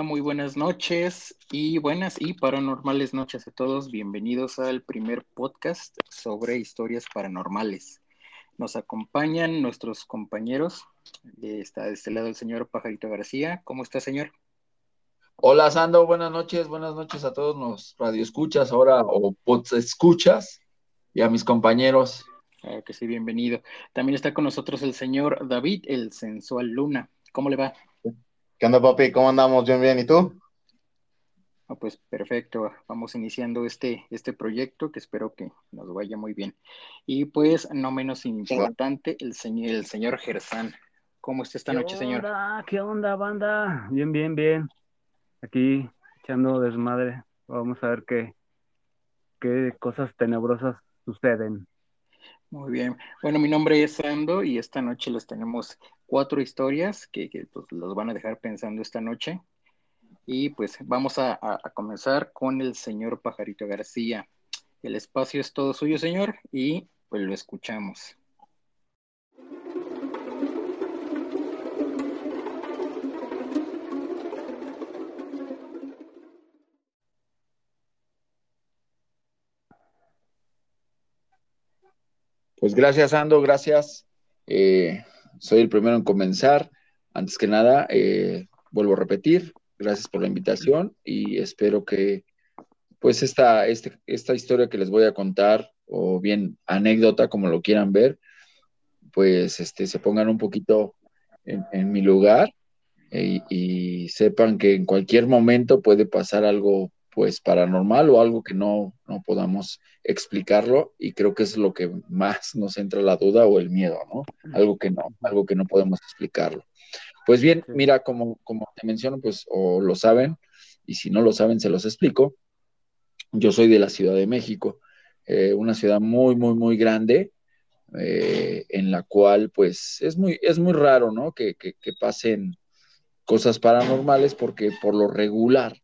Hola, muy buenas noches y buenas y paranormales noches a todos. Bienvenidos al primer podcast sobre historias paranormales. Nos acompañan nuestros compañeros. Está de este lado el señor Pajarito García. ¿Cómo está, señor? Hola, Sando. Buenas noches. Buenas noches a todos los radioescuchas ahora o escuchas y a mis compañeros. Claro que sí, bienvenido. También está con nosotros el señor David, el sensual Luna. ¿Cómo le va? ¿Qué onda, papi? ¿Cómo andamos? Bien, bien. ¿Y tú? Ah, pues perfecto. Vamos iniciando este, este proyecto que espero que nos vaya muy bien. Y pues, no menos importante, el señor, el señor Gersán. ¿Cómo está esta noche, señor? ¿Qué onda, banda? Bien, bien, bien. Aquí echando desmadre. Vamos a ver qué, qué cosas tenebrosas suceden. Muy bien. Bueno, mi nombre es Sando y esta noche les tenemos cuatro historias que, pues, los van a dejar pensando esta noche. Y pues vamos a, a, comenzar con el señor Pajarito García. El espacio es todo suyo, señor, y pues lo escuchamos. Pues gracias, Ando, gracias. Eh, soy el primero en comenzar. Antes que nada, eh, vuelvo a repetir, gracias por la invitación y espero que pues esta, este, esta historia que les voy a contar, o bien anécdota, como lo quieran ver, pues este, se pongan un poquito en, mi lugar eh, y sepan que en cualquier momento puede pasar algo pues paranormal o algo que no, no podamos explicarlo y creo que es lo que más nos entra la duda o el miedo, ¿no? Algo que no, algo que no podemos explicarlo. Pues bien, mira, como, como te menciono, pues o lo saben, y si no lo saben, se los explico. Yo soy de la Ciudad de México, eh, una ciudad muy, muy, muy grande, eh, en la cual pues es muy, es muy raro, ¿no? Que, que, que pasen cosas paranormales porque por lo regular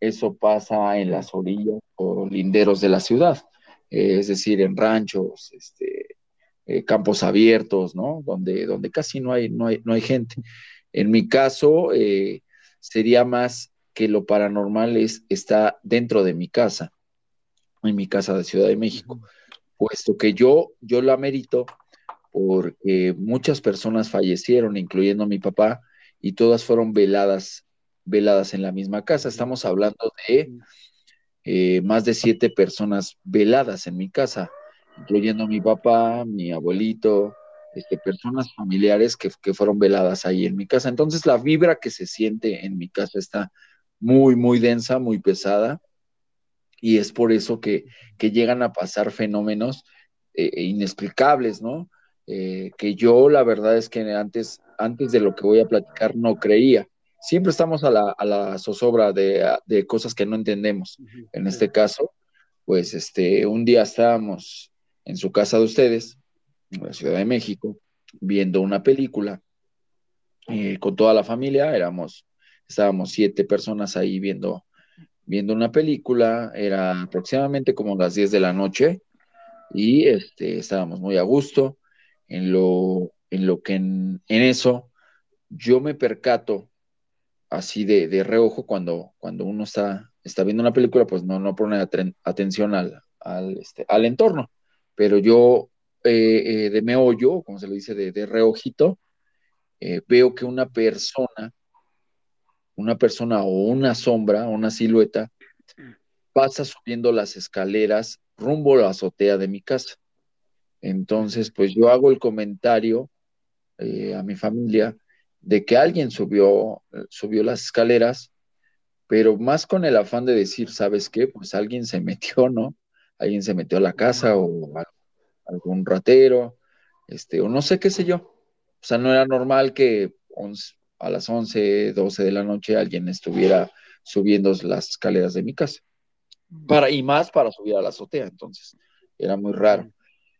eso pasa en las orillas o linderos de la ciudad, eh, es decir, en ranchos, este, eh, campos abiertos, ¿no? Donde, donde casi no hay, no hay, no hay gente. En mi caso, eh, sería más que lo paranormal es, está dentro de mi casa, en mi casa de Ciudad de México, puesto que yo, yo la merito porque muchas personas fallecieron, incluyendo mi papá, y todas fueron veladas veladas en la misma casa. Estamos hablando de eh, más de siete personas veladas en mi casa, incluyendo mi papá, mi abuelito, este, personas familiares que, fueron veladas ahí en mi casa. Entonces la vibra que se siente en mi casa está muy, muy densa, muy pesada, y es por eso que, llegan a pasar fenómenos eh, inexplicables, ¿no? Eh, que yo la verdad es que antes, antes de lo que voy a platicar no creía siempre estamos a la, a la zozobra de, cosas que no entendemos. En este caso, pues este, un día estábamos en su casa de ustedes, en la Ciudad de México, viendo una película eh, con toda la familia, éramos, estábamos siete personas ahí viendo, viendo una película, era aproximadamente como las 10 de la noche y este, estábamos muy a gusto. En lo, en lo que en, en eso yo me percato así de, de reojo cuando, cuando uno está, está viendo una película, pues no, no pone atención al, este, al entorno. Pero yo eh, eh, de meollo, como se le dice, de, de reojito, eh, veo que una persona, una persona o una sombra, una silueta, pasa subiendo las escaleras rumbo a la azotea de mi casa. Entonces, pues yo hago el comentario a mi familia de que alguien subió, subió las escaleras, pero más con el afán de decir, ¿sabes qué? Pues alguien se metió, ¿no? Alguien se metió a la casa o algún ratero, este, o no sé qué sé yo. O sea, no era normal que a las 11, 12 de la noche alguien estuviera subiendo las escaleras de mi casa. Para, y más para subir a la azotea, entonces, era muy raro.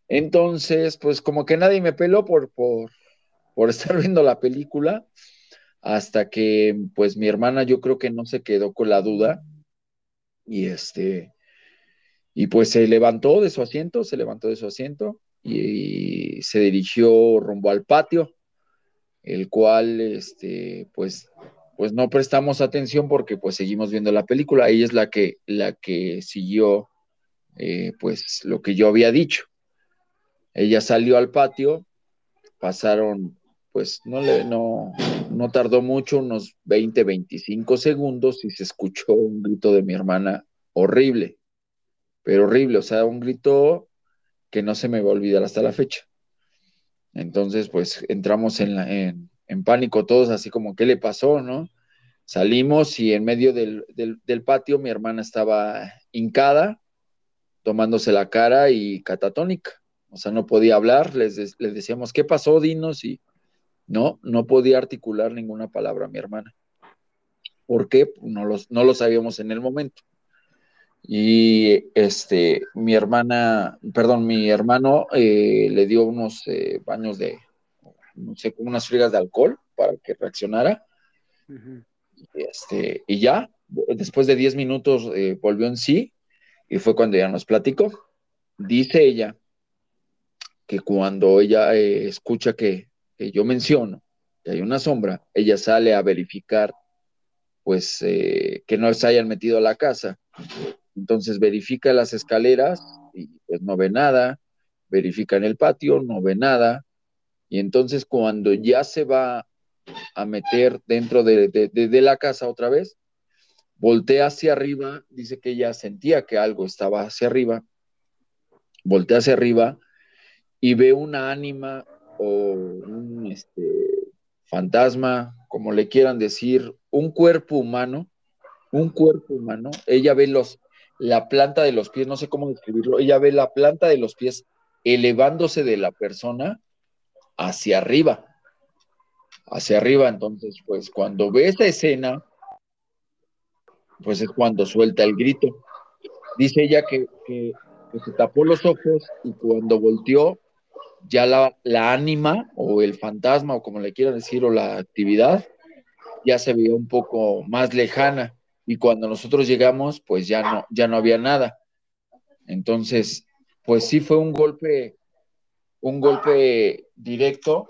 Entonces, pues como que nadie me peló por, por, por estar viendo la película, hasta que pues mi hermana yo creo que no se quedó con la duda y este, y pues se levantó de su asiento, se levantó de su asiento y, se dirigió rumbo al patio, el cual este, pues pues no prestamos atención porque pues seguimos viendo la película. Ella es la que, la que siguió eh, pues lo que yo había dicho. Ella salió al patio, pasaron pues no le no, no tardó mucho, unos 20, 25 segundos y se escuchó un grito de mi hermana horrible, pero horrible, o sea, un grito que no se me va a olvidar hasta la fecha. Entonces, pues entramos en, en, en pánico todos, así como, ¿qué le pasó, no? Salimos y en medio del, del, patio mi hermana estaba hincada, tomándose la cara y catatónica. O sea, no podía hablar, les, les decíamos, ¿qué pasó? Dinos y no, no podía articular ninguna palabra a mi hermana. ¿Por qué? No, no lo sabíamos en el momento. Y este, mi hermana, perdón, mi hermano eh, le dio unos eh, baños de, no sé, como unas frigas de alcohol para que reaccionara. este, y ya, después de 10 minutos eh, volvió en sí y fue cuando ya nos platicó. Dice ella que cuando ella escucha que que yo menciono, que hay una sombra, ella sale a verificar, pues, eh, que no se hayan metido a la casa. Entonces verifica las escaleras y pues no ve nada, verifica en el patio, no ve nada. Y entonces cuando ya se va a meter dentro de, de la casa otra vez, voltea hacia arriba, dice que ella sentía que algo estaba hacia arriba, voltea hacia arriba y ve una ánima o un este, fantasma, como le quieran decir, un cuerpo humano, un cuerpo humano, ella ve los, la planta de los pies, no sé cómo describirlo, ella ve la planta de los pies elevándose de la persona hacia arriba, hacia arriba, entonces, pues cuando ve esa escena, pues es cuando suelta el grito. Dice ella que, que se tapó los ojos y cuando volteó, ya la, la ánima o el fantasma o como le quieran decir o la actividad ya se veía un poco más lejana. Y cuando nosotros llegamos pues ya no, ya no había nada. Entonces, pues sí fue un golpe, un golpe directo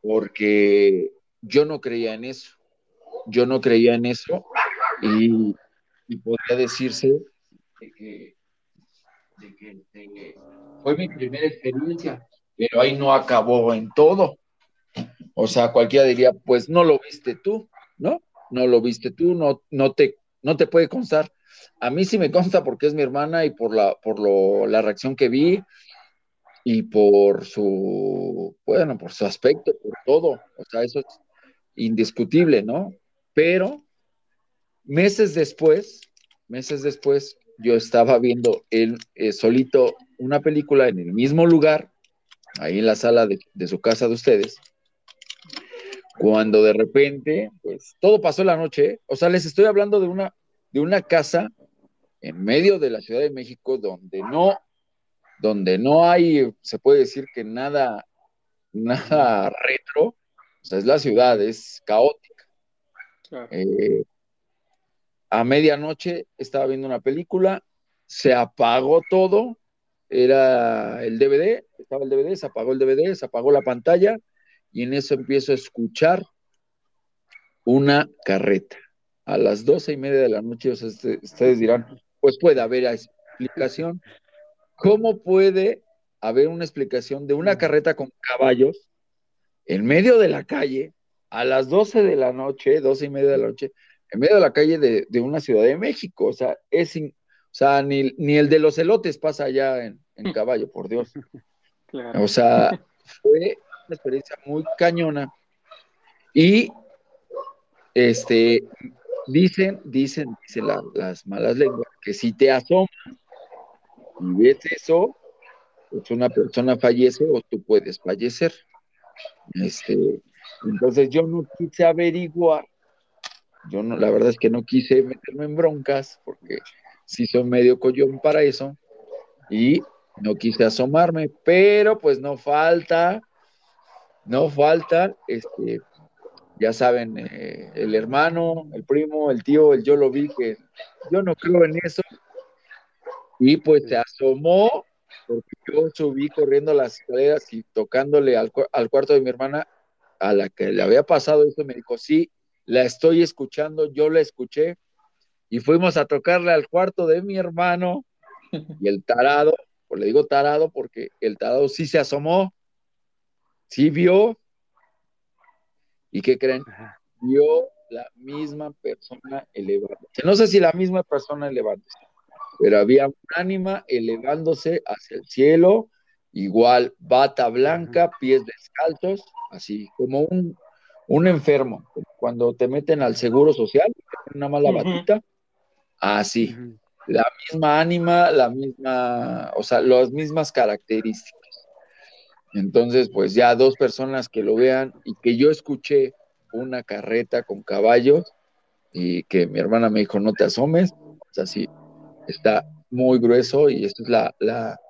porque yo no creía en eso, yo no creía en eso. Y, podría decirse que, de que fue mi primera experiencia pero ahí no acabó en todo. O sea, cualquiera diría, pues no lo viste tú, ¿no? No lo viste tú, no, no, te, no te puede constar. A mí sí me consta porque es mi hermana y por la, por lo, la reacción que vi y por su, bueno, por su aspecto, por todo. O sea, eso es indiscutible, ¿no? Pero meses después, meses después, yo estaba viendo él eh, solito una película en el mismo lugar ahí en la sala de, su casa de ustedes, cuando de repente, pues todo pasó la noche, o sea, les estoy hablando de una, de una casa en medio de la Ciudad de México donde no, donde no hay, se puede decir que nada, nada retro, o sea, es la ciudad, es caótica. Eh, a medianoche estaba viendo una película, se apagó todo, era el DVD, estaba el DVD, se apagó el DVD, se apagó la pantalla y en eso empiezo a escuchar una carreta. A las doce y media de la noche, este, ustedes dirán, pues puede haber explicación. ¿Cómo puede haber una explicación de una carreta con caballos en medio de la calle a las doce de la noche, doce y media de la noche, en medio de la calle de, de una ciudad de México? O sea, es, sea, ni, ni el de los elotes pasa allá en, en caballo, por Dios. O sea, fue una experiencia muy cañona. Y este, dicen, dicen, dicen las malas lenguas, que si te asomas y ves eso, pues una persona fallece o tú puedes fallecer. Este, entonces yo no quise averiguar, yo no, la verdad es que no quise meterme en broncas, porque sí soy medio collón para eso, y no quise asomarme, pero pues no falta, no falta, este, ya saben, eh, el hermano, el primo, el tío, el yo lo vi, que yo no creo en eso, y pues se asomó, porque yo subí corriendo las escaleras y tocándole al, al cuarto de mi hermana, a la que le había pasado eso, me dijo, sí, la estoy escuchando, yo la escuché y fuimos a tocarle al cuarto de mi hermano y el tarado, pues le digo tarado porque el tarado sí se asomó, sí vio. Y ¿qué creen? Vio la misma persona elevándose. No sé si la misma persona elevándose, pero había un ánima elevándose hacia el cielo, igual bata blanca, pies descalzos, así como un, un enfermo, cuando te meten al seguro social, una mala batita, así, la misma ánima, la misma, o sea, las mismas características. Entonces, pues ya dos personas que lo vean y que yo escuché una carreta con caballos y que mi hermana me dijo, no te asomes, o sea, sí, está muy grueso y esto es la, la,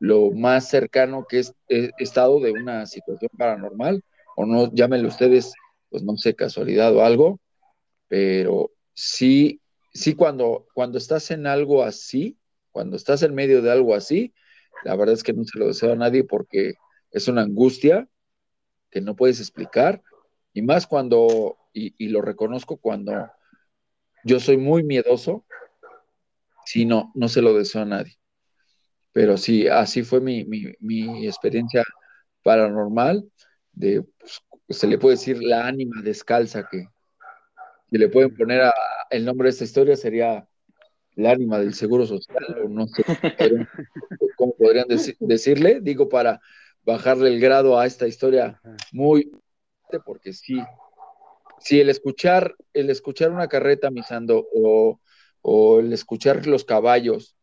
lo más cercano que he estado de una situación paranormal, o no, llámenlo ustedes, pues no sé, casualidad o algo, pero sí, sí cuando, cuando estás en algo así, cuando estás en medio de algo así, la verdad es que no se lo deseo a nadie porque es una angustia que no puedes explicar, y más cuando, y, lo reconozco cuando yo soy muy miedoso, si no, no se lo deseo a nadie. Pero sí, así fue mi, experiencia paranormal, de, pues, se le puede decir la ánima descalza que, si le pueden poner el nombre de esta historia sería el ánima del seguro social, o no sé cómo podrían decirle, digo, para bajarle el grado a esta historia muy porque sí, sí el escuchar, el escuchar una carreta misando o, el escuchar los caballos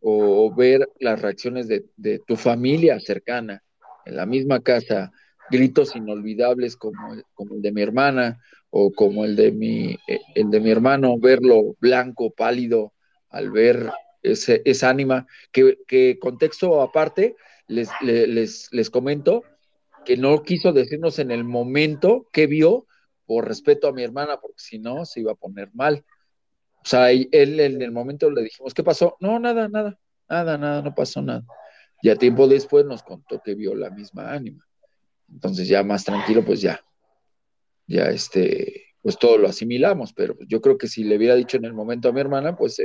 o ver las reacciones de, tu familia cercana en la misma casa, gritos inolvidables como el, como el de mi hermana o como el de mi, el de mi hermano, verlo blanco, pálido, al ver ese, esa ánima, que, que contexto aparte, les, les, les comento que no quiso decirnos en el momento que vio por respeto a mi hermana, porque si no se iba a poner mal. O sea, él en el momento le dijimos, ¿qué pasó? No, nada, nada, nada, nada, no pasó nada. Ya tiempo después nos contó que vio la misma ánima. Entonces ya más tranquilo, pues ya, ya este, pues todo lo asimilamos, pero yo creo que si le hubiera dicho en el momento a mi hermana, pues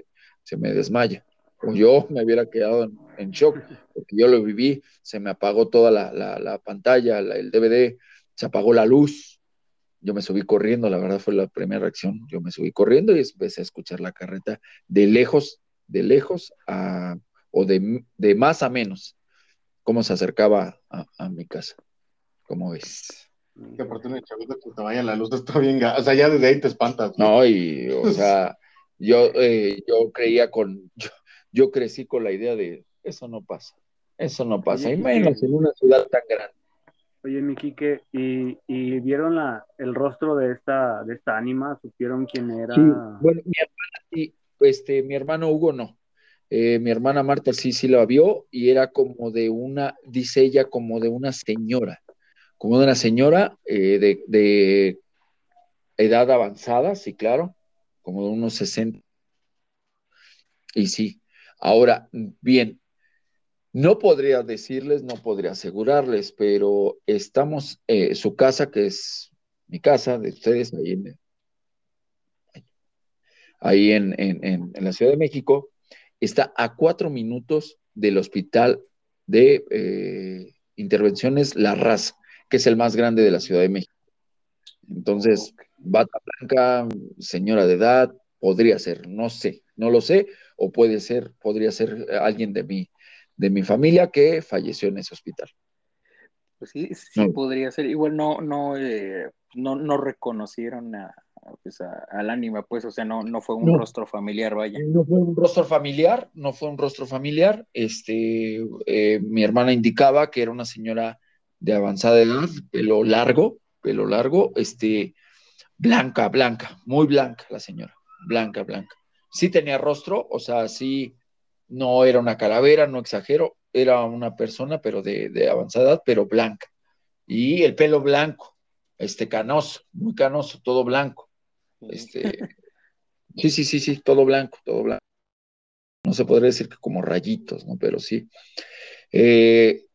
se me desmaya. O yo me hubiera quedado en, shock, porque yo lo viví, se me apagó toda la, pantalla, el DVD, se apagó la luz, yo me subí corriendo, la verdad fue la primera reacción, yo me subí corriendo y empecé a escuchar la carreta de lejos, de lejos a, o de, de más a menos, cómo se acercaba a, mi casa, ¿cómo ves? Qué oportunidad, chavito, que te vaya la luz, está bien, o sea, ya desde ahí te espantas. No, y, o sea, yo, eh, yo creía con, yo crecí con la idea de eso no pasa, eso no pasa, y menos en una ciudad tan grande. Oye, mi Quique, ¿y, y vieron la, el rostro de esta, de esta ánima? ¿Supieron quién era? Sí, bueno, mi hermana sí, este, mi hermano Hugo no. Eh, mi hermana Marta sí, sí la vio y era como de una, dice ella, como de una señora, como de una señora eh, de, edad avanzada, sí, claro, como de unos 60. Y sí, Ahora, bien, no podría decirles, no podría asegurarles, pero estamos, eh, su casa, que es mi casa, de ustedes, ahí en, en, la Ciudad de México, está a cuatro minutos del hospital de eh, intervenciones La Raza, que es el más grande de la Ciudad de México. Entonces, bata blanca, señora de edad, podría ser, no sé, no lo sé, o puede ser, podría ser alguien de mi, de mi familia que falleció en ese hospital. Pues sí, sí podría ser. Igual no, no, eh, no, no reconocieron a, pues al ánima, pues, o sea, no, no fue un rostro familiar, vaya. No fue un rostro familiar, no fue un rostro familiar. Este, eh, mi hermana indicaba que era una señora de avanzada edad, pelo largo, pelo largo, este, blanca, blanca, muy blanca la señora, blanca, blanca sí tenía rostro, o sea, sí, no era una calavera, no exagero, era una persona, pero de, avanzada edad, pero blanca. Y el pelo blanco, este canoso, muy canoso, todo blanco. Este, sí, sí, sí, sí, todo blanco, todo blanco. No se podría decir que como rayitos, ¿no? Pero sí. Eh,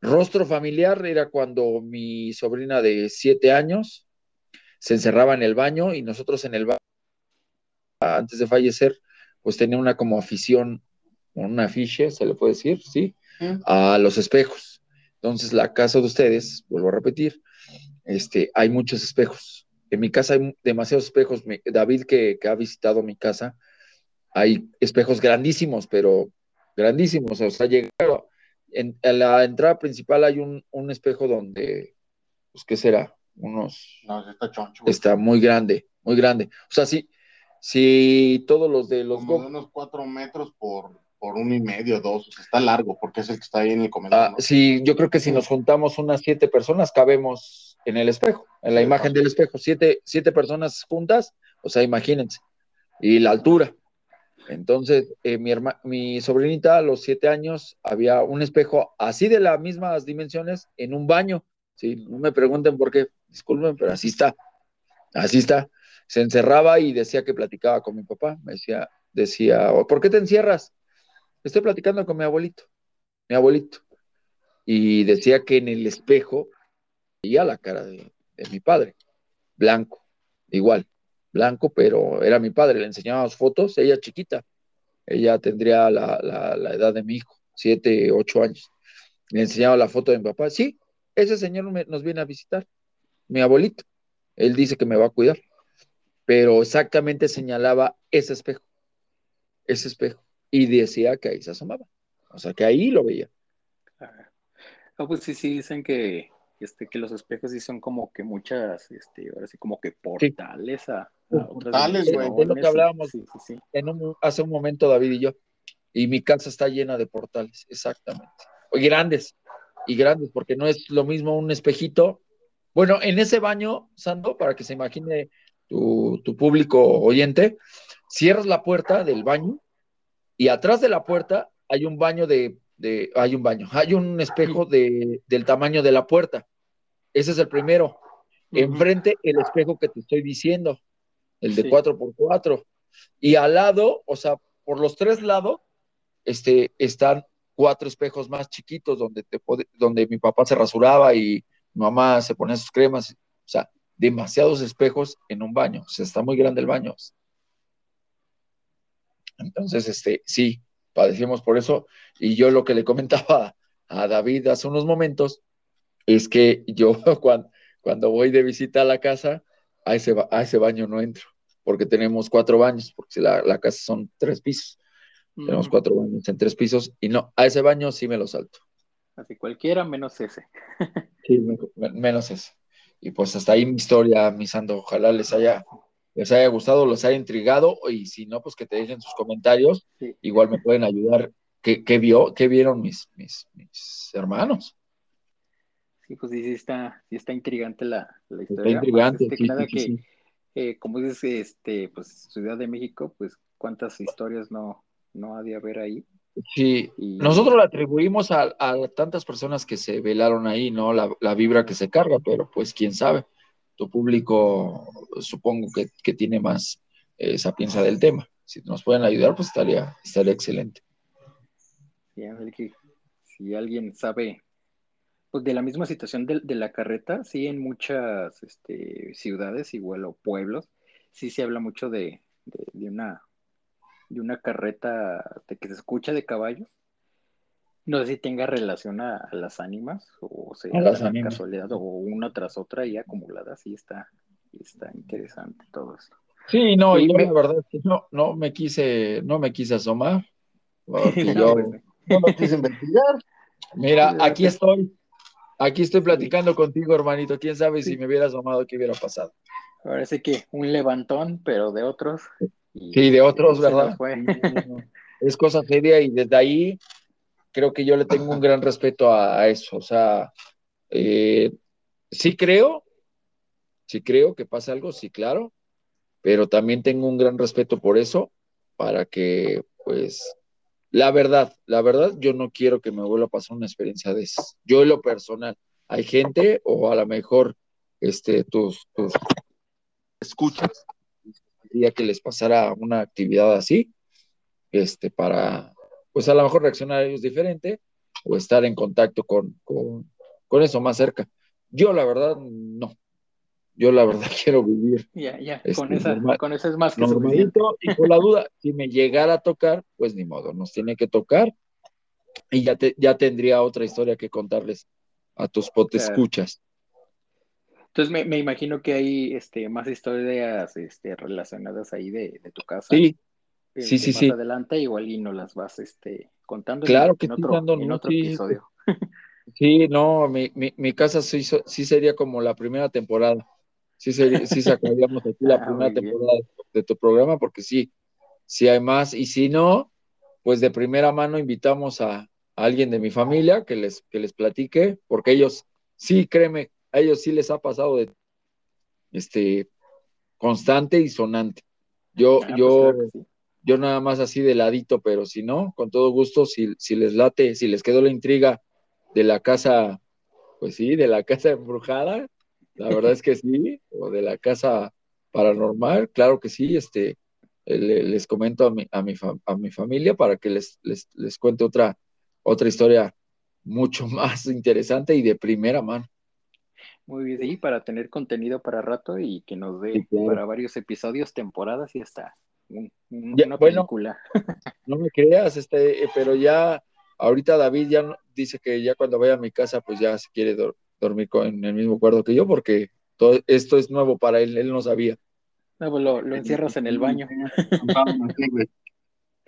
rostro familiar era cuando mi sobrina de siete años se encerraba en el baño y nosotros en el baño, antes de fallecer, pues tenía una como afición, una afiche, se le puede decir, ¿sí? A los espejos. Entonces, la casa de ustedes, vuelvo a repetir, este, hay muchos espejos. En mi casa hay demasiados espejos. David, que, ha visitado mi casa, hay espejos grandísimos, pero grandísimos. O sea, llegaron, en, la entrada principal hay un, un espejo donde, pues, ¿qué será? Unos... No, está choncho. Está muy grande, muy grande. O sea, sí, si todos los de los... Como de unos cuatro metros por, por uno y medio, dos, está largo, porque es el que está ahí en el comedor. Ah, Sí, yo creo que si nos juntamos unas siete personas, cabemos en el espejo, en la imagen del espejo, siete, siete personas juntas, o sea, imagínense, y la altura. Entonces, eh, mi, mi sobrinita a los siete años había un espejo así de las mismas dimensiones en un baño. ¿sí? No me pregunten por qué, disculpen, pero así está. Así está. Se encerraba y decía que platicaba con mi papá. Me decía, decía, ¿por qué te encierras? Estoy platicando con mi abuelito, mi abuelito. Y decía que en el espejo veía la cara de, mi padre, blanco, igual, blanco, pero era mi padre, le enseñaba las fotos, ella chiquita, ella tendría la, edad de mi hijo, siete, ocho años. Le enseñaba la foto de mi papá, sí, ese señor nos viene a visitar, mi abuelito, él dice que me va a cuidar, pero exactamente señalaba ese espejo, ese espejo y decía que ahí se asomaba. O sea, que ahí lo veía. Ah, pues sí, sí, dicen que, este, que los espejos sí son como que muchas, este, ahora sí, como que portales a, Portales, güey. Es lo que hablábamos En un, hace un momento, David y yo. Y mi casa está llena de portales, exactamente. Y grandes, y grandes, porque no es lo mismo un espejito. Bueno, en ese baño, Sando, para que se imagine tu, tu público oyente, cierras la puerta del baño y atrás de la puerta hay un baño de, hay un baño, hay un espejo de, del tamaño de la puerta. Ese es el primero. Enfrente el espejo que te estoy diciendo, el de 4x4. Y al lado, o sea, por los tres lados, este, están cuatro espejos más chiquitos donde, te donde mi papá se rasuraba y mi mamá se ponía sus cremas. O sea, demasiados espejos en un baño. O sea, está muy grande el baño. Entonces, este, sí, padecimos por eso. Y yo lo que le comentaba a David hace unos momentos es que yo cuando, cuando voy de visita a la casa, a ese, a ese baño no entro, porque tenemos cuatro baños, porque la, la casa son tres pisos. Tenemos cuatro baños en tres pisos y no, a ese baño sí me lo salto. Así cualquiera menos ese. sí, menos ese. Y pues hasta ahí mi historia, misando, ojalá les haya les haya gustado, les haya intrigado, y si no, pues que te dejen sus comentarios. Igual me pueden ayudar. ¿Qué, vio, qué vieron mis, mis, hermanos? Sí, pues sí, sí está, sí está intrigante la, la historia. Está intrigante, este, sí, que, eh, como dices, este, pues Ciudad de México, pues cuántas historias no, no ha de haber ahí. Sí, nosotros la atribuimos a, tantas personas que se velaron ahí, ¿no? La, la, vibra que se carga, pero pues quién sabe tu público supongo que, tiene más eh, sapiencia del tema. Si nos pueden ayudar, pues estaría, estaría excelente. si alguien sabe, pues de la misma situación de, la carreta, sí, en muchas este, ciudades, igual o pueblos, sí se habla mucho de, una de una carreta de que se escucha de caballos no sé si tenga relación a, las ánimas o sea, casualidad o una tras otra y acumulada, sí está, está interesante todo esto. Sí, no, y la verdad es que no, no me quise, no me quise asomar. yo pues, no lo quise investigar. Mira, aquí estoy, aquí estoy platicando contigo, hermanito. Quién sabe si me hubiera asomado qué hubiera pasado. Parece que un levantón, pero de otros. sí, de otros, ¿verdad? Es cosa seria y desde ahí creo que yo le tengo un gran respeto a, eso. O sea, eh, sí creo, sí creo que pasa algo, sí, claro, pero también tengo un gran respeto por eso, para que, pues, la verdad, la verdad, yo no quiero que me vuelva a pasar una experiencia de eso. Yo en lo personal, hay gente, o a lo mejor, este, tus, tus escuchas, día que les pasara una actividad así, este, para, pues a lo mejor reaccionar a ellos diferente o estar en contacto con, con, eso más cerca. Yo la verdad no, yo la verdad quiero vivir. Ya, ya, Este, con, esa, normal- con eso es más que suficiente. normalito y con la duda, si me llegara a tocar, pues ni modo, nos tiene que tocar y ya, te, ya tendría otra historia que contarles a tus potescuchas. Entonces me, me imagino que hay este, más historias este, relacionadas ahí de, de tu casa. Sí, eh, sí, sí, más sí. adelante igual y nos las vas este, contando Claro en, que en otro, Nando, en no, otro sí. episodio. sí, no, mi, mi, mi casa sí, sí sería como la primera temporada. Sí, sería, sí sacaríamos aquí la Ah, primera temporada de, de tu programa, porque sí, sí hay más. Y si no, pues de primera mano invitamos a, a alguien de mi familia que les, que les platique, porque ellos, sí, créeme, a ellos sí les ha pasado de este constante y sonante. Yo, Ah, pues yo, claro yo nada más así de ladito, pero si no, con todo gusto, si, si les late, si les quedó la intriga de la casa, pues sí, de la casa embrujada, la verdad es que sí, o de la casa paranormal, claro que sí, este, eh, le- les comento a mi, a mi, a mi familia para que les, les, les cuente otra, otra historia mucho más interesante y de primera mano. Muy bien, sí, para tener contenido para rato y que nos dé Sí, claro. para varios episodios, temporadas y hasta un- un- Ya, una bueno. película. No me creas, este, eh, pero ya, ahorita David ya dice que ya cuando vaya a mi casa, pues ya se quiere dor- dormir con, en el mismo cuarto que yo, porque todo esto es nuevo para él, él no sabía. No, pues lo, lo encierras en el baño.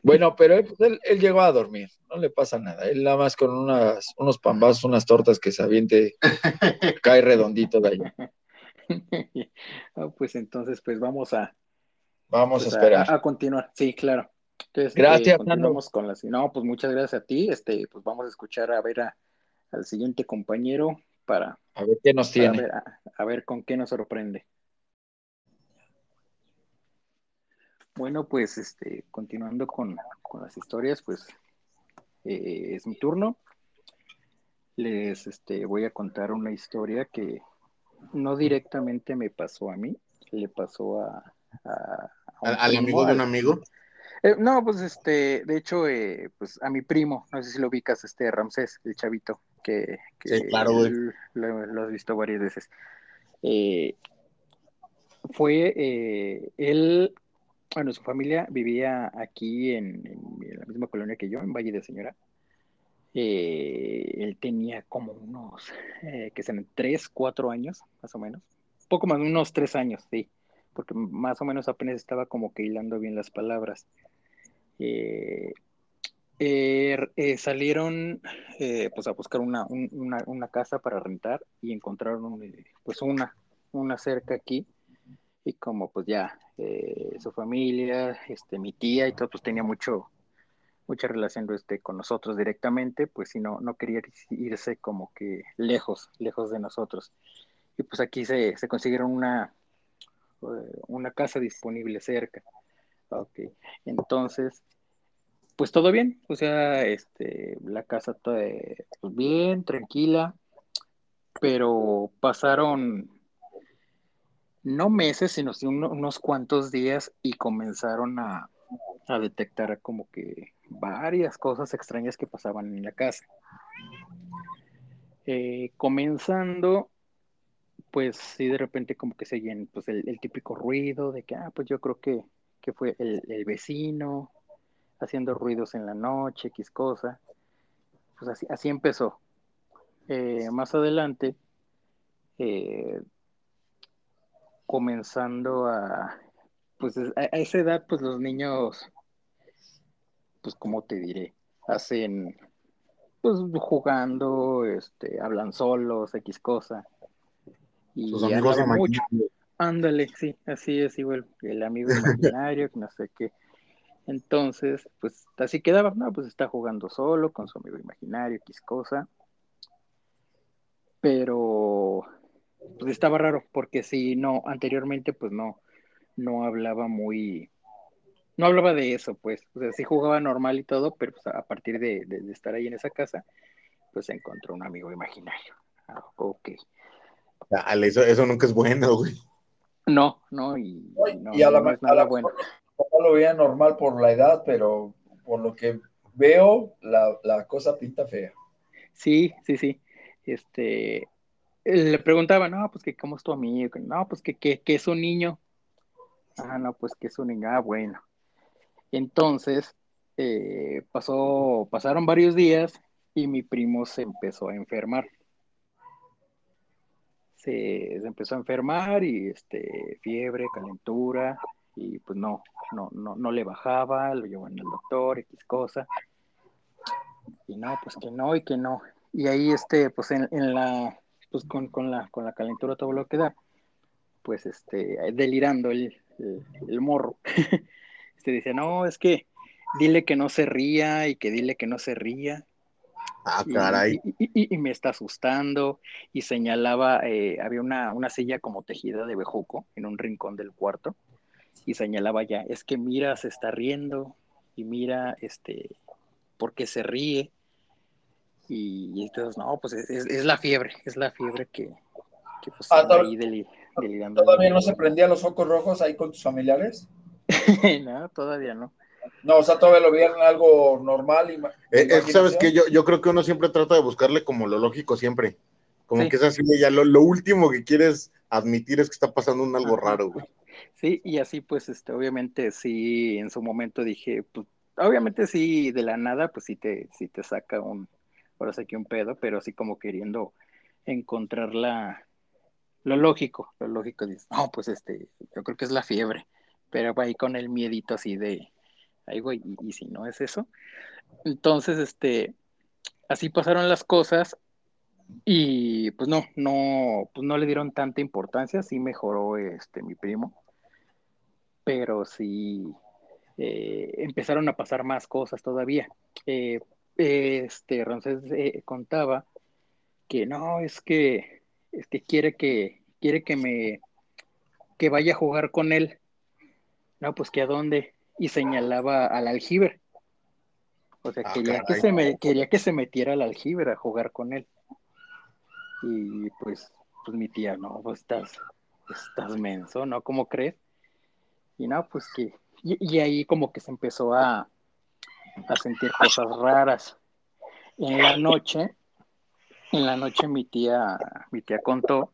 Bueno, pero él, pues, él, él llegó a dormir, no le pasa nada, él nada más con unas, unos pambazos, unas tortas que se aviente, cae redondito de allá. Ah, pues entonces, pues vamos a, Vamos pues, a esperar. a- a continuar. Sí, claro. Entonces, Gracias, eh, continuamos con las. No, pues muchas gracias a ti. Este, pues vamos a escuchar a ver a- al siguiente compañero para, A ver qué nos tiene. ver, a, a ver con qué nos sorprende. Bueno, pues este, continuando con, con las historias, pues eh, es mi turno. Les este, voy a contar una historia que no directamente me pasó a mí, le pasó a, a- a un ¿Al, primo, amigo de un amigo? eh, no, pues este, de hecho, eh, pues a mi primo, no sé si lo ubicas, este Ramsés, el chavito, que, que Sí, claro, güey. lo, lo has visto varias veces. Eh, fue, eh, él, bueno, su familia vivía aquí en, en- la misma colonia que yo, en Valle de Señora. Eh, él tenía como unos, eh, que sean tres, cuatro años, más o menos. Poco más, unos tres años, sí. Porque más o menos apenas estaba como que hilando bien las palabras. Eh, eh, eh, salieron eh, pues a buscar una, un- una, una casa para rentar y encontraron pues una, una cerca aquí y como pues ya su familia, este, mi tía y todo, pues tenía mucho, mucha relación este, con nosotros directamente, pues si no, no quería irse como que lejos, lejos de nosotros. Y pues aquí se, se consiguieron una, una casa disponible cerca. Ok, entonces, pues todo bien, o sea, este, la casa toda, eh, pues bien, tranquila, pero pasaron no meses, sino unos cuantos días y comenzaron a, a detectar como que varias cosas extrañas que pasaban en la casa. Eh, comenzando, pues sí, de repente como que se pues, el, el típico ruido de que, ah, pues yo creo que, que fue el, el vecino haciendo ruidos en la noche, X cosa. Pues así, así empezó. Eh, más adelante, eh, comenzando a, pues a, esa edad, pues los niños, pues como te diré, hacen, pues jugando, este, hablan solos, X cosa. Y Sus amigos mucho. Ándale, sí, así es igual, el amigo imaginario, que no sé qué. Entonces, pues así quedaba, no, pues está jugando solo con su amigo imaginario, X cosa. Pero, pues estaba raro, porque si no, anteriormente, pues no, no hablaba muy, no hablaba de eso, pues, o sea, sí jugaba normal y todo, pero pues, a partir de, de- de estar ahí en esa casa, pues encontró un amigo imaginario. Ah, ok. Dale, eso, eso nunca es bueno, güey. No, no, y, no, y a la, no es a la nada bueno. No lo veía normal por la edad, pero por lo que veo, la, la cosa pinta fea. Sí, sí, sí. Este, le preguntaba, no, pues que cómo es tu amigo, no, pues que, que, que es un niño. Ah, no, pues que es un niño, ah, bueno. Entonces, eh, pasó, pasaron varios días y mi primo se empezó a enfermar. Se, se, empezó a enfermar y este, fiebre, calentura, y pues no, no, no, no le bajaba, lo llevan al doctor, X cosa. Y no, pues que no, y que no. Y ahí este, pues en, en la, pues con, con, la, con la calentura todo lo que da, pues este, delirando el, el, el morro. este dice, no, es que dile que no se ría y que dile que no se ría. Ah, caray. Y, y, y, y me está asustando y señalaba, eh, había una, una, silla como tejida de bejuco en un rincón del cuarto y señalaba ya, es que mira, se está riendo y mira, este, por qué se ríe. Y, entonces, no, pues es, es, la fiebre, es la fiebre que, que pues, ah, ahí deli, delirando. ¿Todavía no se prendían los focos rojos ahí con tus familiares? no, todavía no. No, o sea, todavía lo vieron algo normal. Y, eh, eh, Sabes que yo, yo creo que uno siempre trata de buscarle como lo lógico siempre. Como sí. que es así, ya lo, lo, último que quieres admitir es que está pasando un algo raro, güey. Sí, y así pues, este, obviamente sí, en su momento dije, pues, obviamente sí, de la nada, pues sí te, sí te saca un, ahora sé que un pedo, pero así como queriendo encontrar lo lógico, lo lógico, dices, no, pues este, yo creo que es la fiebre, pero ahí con el miedito así de, ay, güey, y, y si no es eso. Entonces, este, así pasaron las cosas y pues no, no, pues no le dieron tanta importancia, sí mejoró este mi primo, pero sí eh, empezaron a pasar más cosas todavía. Eh, este Ramsés eh, contaba que no, es que es que quiere que quiere que me que vaya a jugar con él. No, pues que a dónde y señalaba al aljibe. O sea, ah, quería que se me quería que se metiera al aljibe a jugar con él. Y pues pues mi tía, no, pues estás estás menso, ¿no? ¿Cómo crees? Y no, pues que y, y ahí como que se empezó a a sentir cosas raras. En la noche, en la noche mi tía, mi tía contó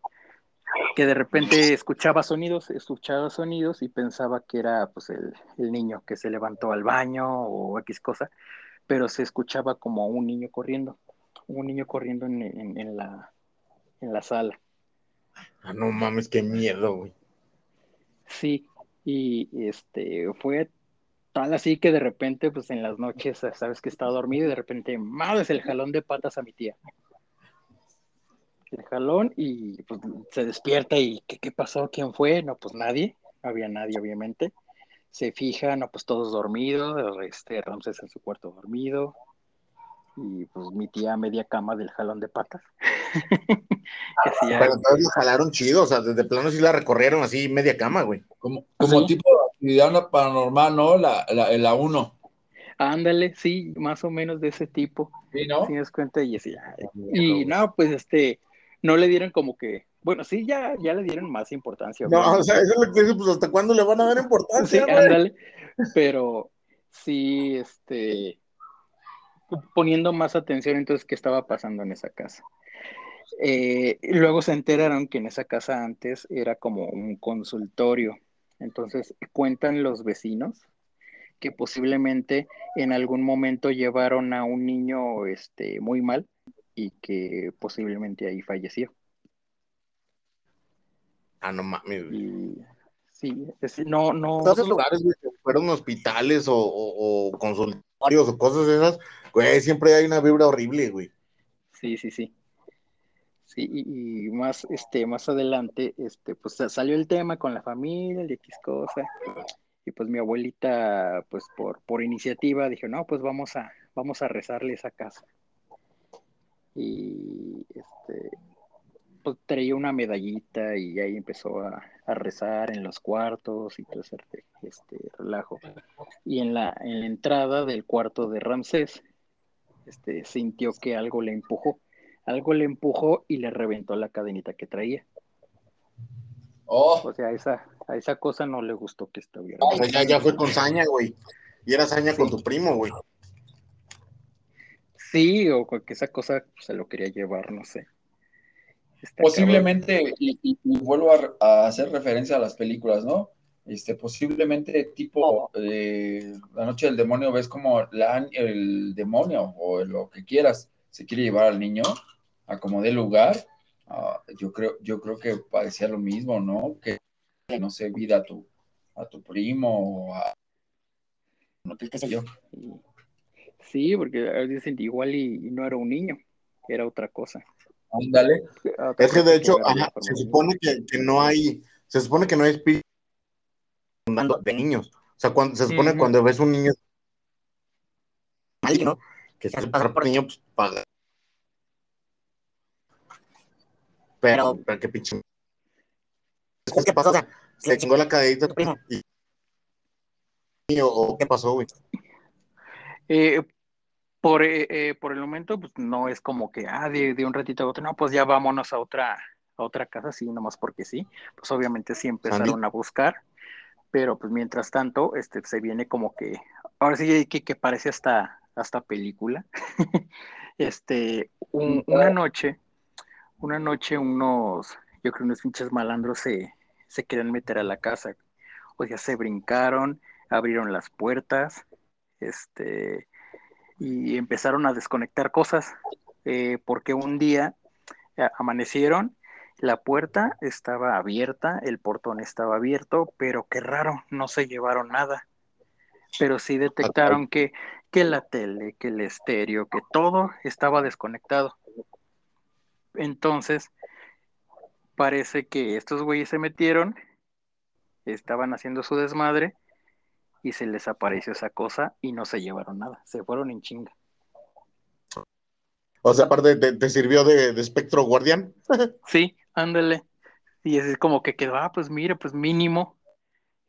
que de repente escuchaba sonidos, escuchaba sonidos y pensaba que era pues el, el, niño que se levantó al baño o X cosa, pero se escuchaba como un niño corriendo, un niño corriendo en, en, en la, en la sala. Ah, no mames, qué miedo, güey. Sí, y este fue tal así que de repente, pues en las noches, sabes que estaba dormido y de repente, madre, el jalón de patas a mi tía el jalón y pues, se despierta y ¿qué, ¿qué, pasó? ¿Quién fue? No, pues nadie, no había nadie obviamente. Se fija, no, pues todos dormidos, este Ramses en su cuarto dormido y pues mi tía media cama del jalón de patas. ya... Pero entonces la jalaron chido, o sea, desde plano sí la recorrieron así media cama, güey. Como, como ¿Sí? tipo de actividad paranormal, ¿no? La, la, la uno. Ándale, sí, más o menos de ese tipo. Sí, ¿no? Si das cuenta y así. Y no, pues este, no le dieron como que, bueno, sí, ya, ya le dieron más importancia. No, o sea, eso es lo que dice, pues hasta cuándo le van a dar importancia. Sí, ándale, pero sí, este, poniendo más atención entonces qué estaba pasando en esa casa. Eh, luego se enteraron que en esa casa antes era como un consultorio. Entonces cuentan los vecinos que posiblemente en algún momento llevaron a un niño este, muy mal y que posiblemente ahí falleció. Ah, no mames. Y, sí, es, no, no. Esos lugares, fueron hospitales o, o, o, consultorios o cosas de esas, güey, siempre hay una vibra horrible, güey. Sí, sí, sí. Sí, y, más, este, más adelante, este, pues salió el tema con la familia, el X cosa, y pues mi abuelita, pues por, por iniciativa, dijo, no, pues vamos a, vamos a rezarle esa casa y este, pues, traía una medallita y ahí empezó a, a, rezar en los cuartos y todo ese este, relajo. Y en la, en la entrada del cuarto de Ramsés, este, sintió que algo le empujó, algo le empujó y le reventó la cadenita que traía. Oh. O sea, a esa, a esa cosa no le gustó que estuviera. O sea, ya, ya fue con saña, güey. Y era saña sí. con tu primo, güey. Sí, o que esa cosa se lo quería llevar, no sé. posiblemente, y, vuelvo a, hacer referencia a las películas, ¿no? Este, posiblemente tipo eh, La Noche del Demonio, ves como la, el demonio o lo que quieras se quiere llevar al niño a como dé lugar. Ah, yo, creo, yo creo que parecía lo mismo, ¿no? Que no se vida a tu, a tu primo o a... No qué sé yo. Sí, porque dicen igual y, no era un niño, era otra cosa. Ándale. Es que de hecho, se supone que, que, no hay, se supone que no hay espíritu de niños. O sea, cuando, se supone cuando ves un niño ¿no? que se hace pasar por niño, pues paga. Pero, pero qué pinche. ¿Qué pasó? O sea, se le chingó la cadenita a tu primo. Y... ¿O qué pasó, güey? Eh, por, eh, eh, por el momento, pues no es como que, ah, de, de, un ratito a otro, no, pues ya vámonos a otra, a otra casa, sí, nomás porque sí. Pues obviamente sí empezaron a buscar, pero pues mientras tanto, este, se viene como que, ahora sí que, que parece hasta, hasta película. este, una noche, una noche unos, yo creo unos pinches malandros se, se querían meter a la casa. O sea, se brincaron, abrieron las puertas, este, y empezaron a desconectar cosas, eh, porque un día eh, amanecieron, la puerta estaba abierta, el portón estaba abierto, pero qué raro, no se llevaron nada. Pero sí detectaron que, que la tele, que el estéreo, que todo estaba desconectado. Entonces, parece que estos güeyes se metieron, estaban haciendo su desmadre y se les apareció esa cosa y no se llevaron nada, se fueron en chinga. O sea, aparte, ¿te, sirvió de, espectro guardián? sí, ándale. Y es como que quedó, ah, pues mire, pues mínimo.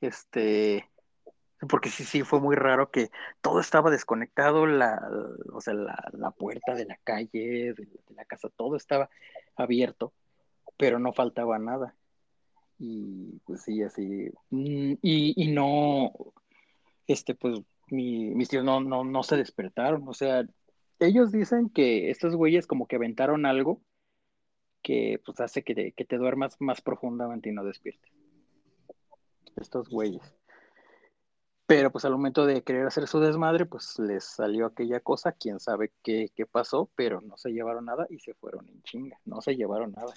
Este, porque sí, sí, fue muy raro que todo estaba desconectado, la, o sea, la, puerta de la calle, de, la casa, todo estaba abierto, pero no faltaba nada. Y pues sí, así, mm, y, y no, este, pues mis tíos no, no, no se despertaron. O sea, ellos dicen que estos güeyes como que aventaron algo que pues hace que te, duermas más profundamente y no despiertes. Estos güeyes. Pero pues al momento de querer hacer su desmadre, pues les salió aquella cosa, quién sabe qué, qué pasó, pero no se llevaron nada y se fueron en chinga, no se llevaron nada.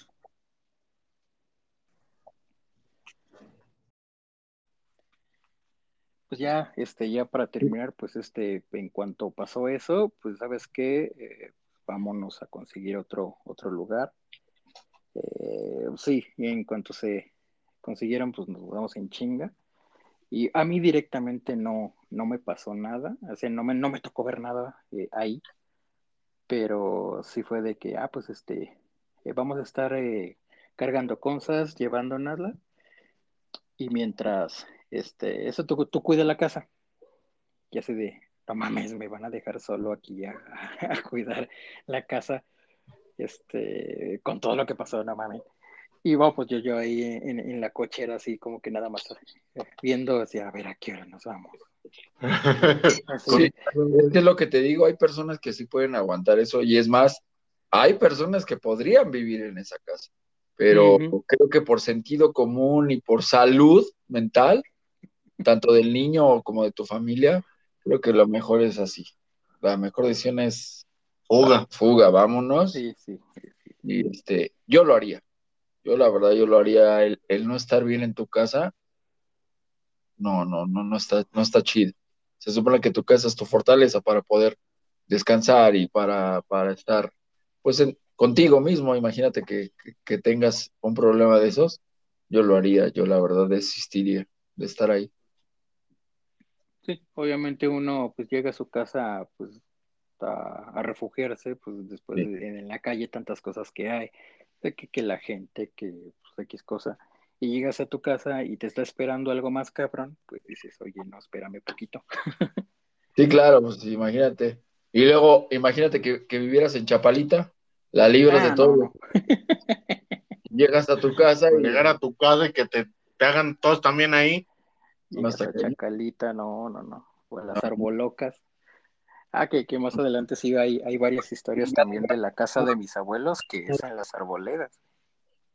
Pues ya, este, ya para terminar, pues este, en cuanto pasó eso, pues sabes qué, eh, vámonos a conseguir otro, otro lugar. Eh, sí, en cuanto se consiguieron, pues nos vamos en chinga. Y a mí directamente no, no me pasó nada, o sea, no me, no me tocó ver nada eh, ahí, pero sí fue de que, ah, pues este, vamos a estar cargando cosas, llevándonosla, y mientras este, eso tú, tú cuida la casa. Y así de, no mames, me van a dejar solo aquí a, cuidar la casa, este, con todo lo que pasó, no mames. Y bueno, pues yo, yo ahí en, la cochera, así como que nada más viendo, así, a ver a qué hora nos vamos. Sí, es lo que te digo, hay personas que sí pueden aguantar eso, y es más, hay personas que podrían vivir en esa casa, pero creo que por sentido común y por salud mental, tanto del niño como de tu familia, creo que lo mejor es así. La mejor decisión es fuga, fuga, vámonos. Sí, sí, Y este, yo lo haría. Yo la verdad, yo lo haría. El, no estar bien en tu casa, no, no, no, no está, no está chido. Se supone que tu casa es tu fortaleza para poder descansar y para, para estar, pues, contigo mismo. Imagínate que, que tengas un problema de esos. Yo lo haría, yo la verdad desistiría de estar ahí. Sí, obviamente uno pues llega a su casa pues a, refugiarse, pues después en la calle tantas cosas que hay, de que, que la gente, que pues X cosa, y llegas a tu casa y te está esperando algo más cabrón, pues dices, oye, no, espérame poquito. sí, claro, pues imagínate. Y luego, imagínate que, vivieras en Chapalita, la libres de ah, todo. Llegas a tu casa y... Llegar a tu casa y que te, te hagan todos también ahí. No Chacalita, no, no, no. O las arbolocas. Ah, que, que más adelante sí hay, hay varias historias también de la casa de mis abuelos que es en las arboledas.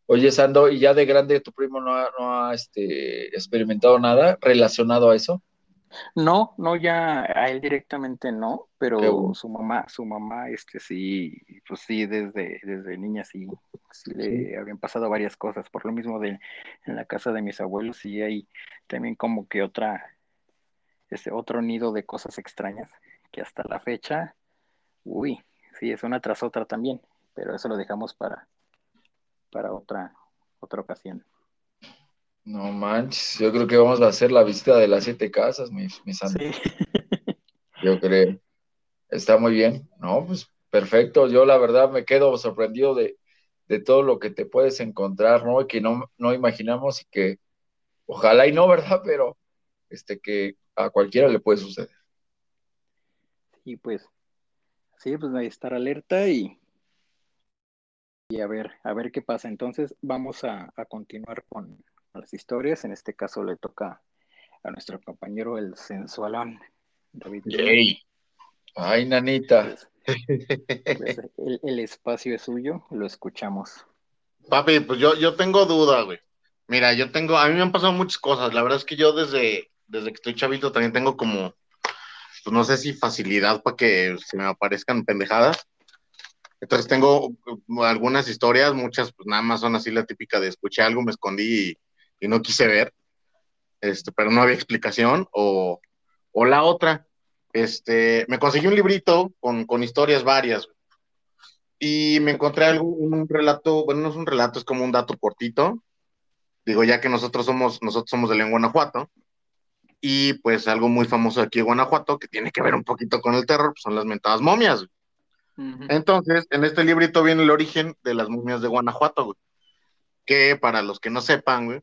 Oye, Sando, ¿y ya de grande tu primo no ha, no ha este, experimentado nada relacionado a eso? No, no, ya a él directamente no, pero bueno. su mamá, su mamá, este sí, pues sí, desde, desde niña sí, sí le habían pasado varias cosas, por lo mismo de en la casa de mis abuelos, sí hay también como que otra, este otro nido de cosas extrañas, que hasta la fecha, uy, sí, es una tras otra también, pero eso lo dejamos para, para otra, otra ocasión. No manches, yo creo que vamos a hacer la visita de las siete casas, mi, mi Sando. Sí. Yo creo. Está muy bien. No, pues perfecto. Yo la verdad me quedo sorprendido de, de todo lo que te puedes encontrar, ¿no? Y que no, no imaginamos y que ojalá y no, ¿verdad? Pero este que a cualquiera le puede suceder. Y pues, sí, pues hay que estar alerta y, y a ver, a ver qué pasa. Entonces, vamos a, a continuar con las historias. En este caso le toca a nuestro compañero el sensualón, David. Yay. Ay, nanita. Pues, pues, el, el espacio es suyo, lo escuchamos. Papi, pues yo, yo tengo duda, güey. Mira, yo tengo, a mí me han pasado muchas cosas. La verdad es que yo desde, desde que estoy chavito también tengo como, pues no sé si facilidad para que se me aparezcan pendejadas. Entonces tengo uh, algunas historias, muchas pues nada más son así la típica de escuché algo, me escondí y, y no quise ver, este, pero no había explicación. O, o la otra, este, me conseguí un librito con, con historias varias y me encontré algo, un relato, bueno, no es un relato, es como un dato cortito. Digo, ya que nosotros somos, nosotros somos de León, Guanajuato, y pues algo muy famoso aquí en Guanajuato, que tiene que ver un poquito con el terror, pues son las mentadas momias. Entonces, en este librito viene el origen de las momias de Guanajuato, güey. Que para los que no sepan, güey,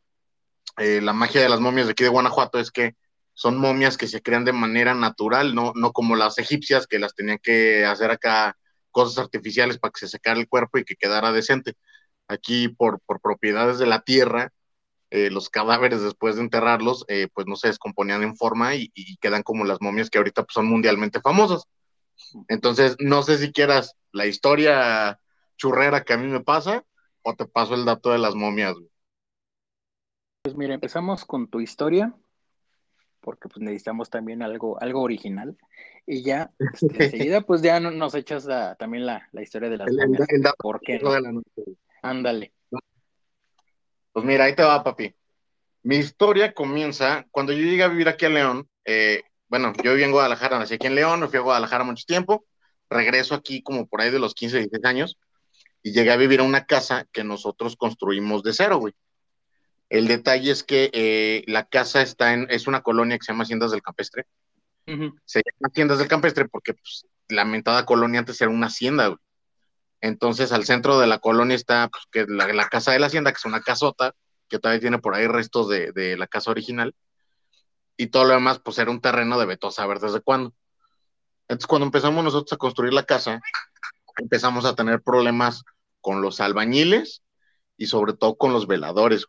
eh, la magia de las momias de aquí de Guanajuato es que son momias que se crean de manera natural, no, no como las egipcias que las tenían que hacer acá cosas artificiales para que se secara el cuerpo y que quedara decente. Aquí, por, por propiedades de la tierra, eh, los cadáveres después de enterrarlos, eh, pues no se descomponían en forma y, quedan como las momias que ahorita pues, son mundialmente famosas. Entonces, no sé si quieras la historia churrera que a mí me pasa o te paso el dato de las momias. güey. Pues mira, empezamos con tu historia, porque pues necesitamos también algo, algo original. Y ya, este, enseguida, pues ya no- nos echas la- también la, la historia de las El, momias. ¿Por qué no? la noche. Ándale. Pues mira, ahí te va, papi. Mi historia comienza cuando yo llegué a vivir aquí a León. eh, bueno, yo viví en Guadalajara, nací aquí en León, me fui a Guadalajara mucho tiempo. Regreso aquí como por ahí de los 15, 16 años y llegué a vivir a una casa que nosotros construimos de cero, güey. El detalle es que eh, la casa está en, es una colonia que se llama Haciendas del Campestre. Se llama Haciendas del Campestre porque pues, la mentada colonia antes era una hacienda, güey. Entonces, al centro de la colonia está pues, que la, la casa de la hacienda, que es una casota, que todavía tiene por ahí restos de, de la casa original. Y todo lo demás, pues era un terreno de veto a saber desde cuándo. Entonces, cuando empezamos nosotros a construir la casa, empezamos a tener problemas con los albañiles y sobre todo con los veladores.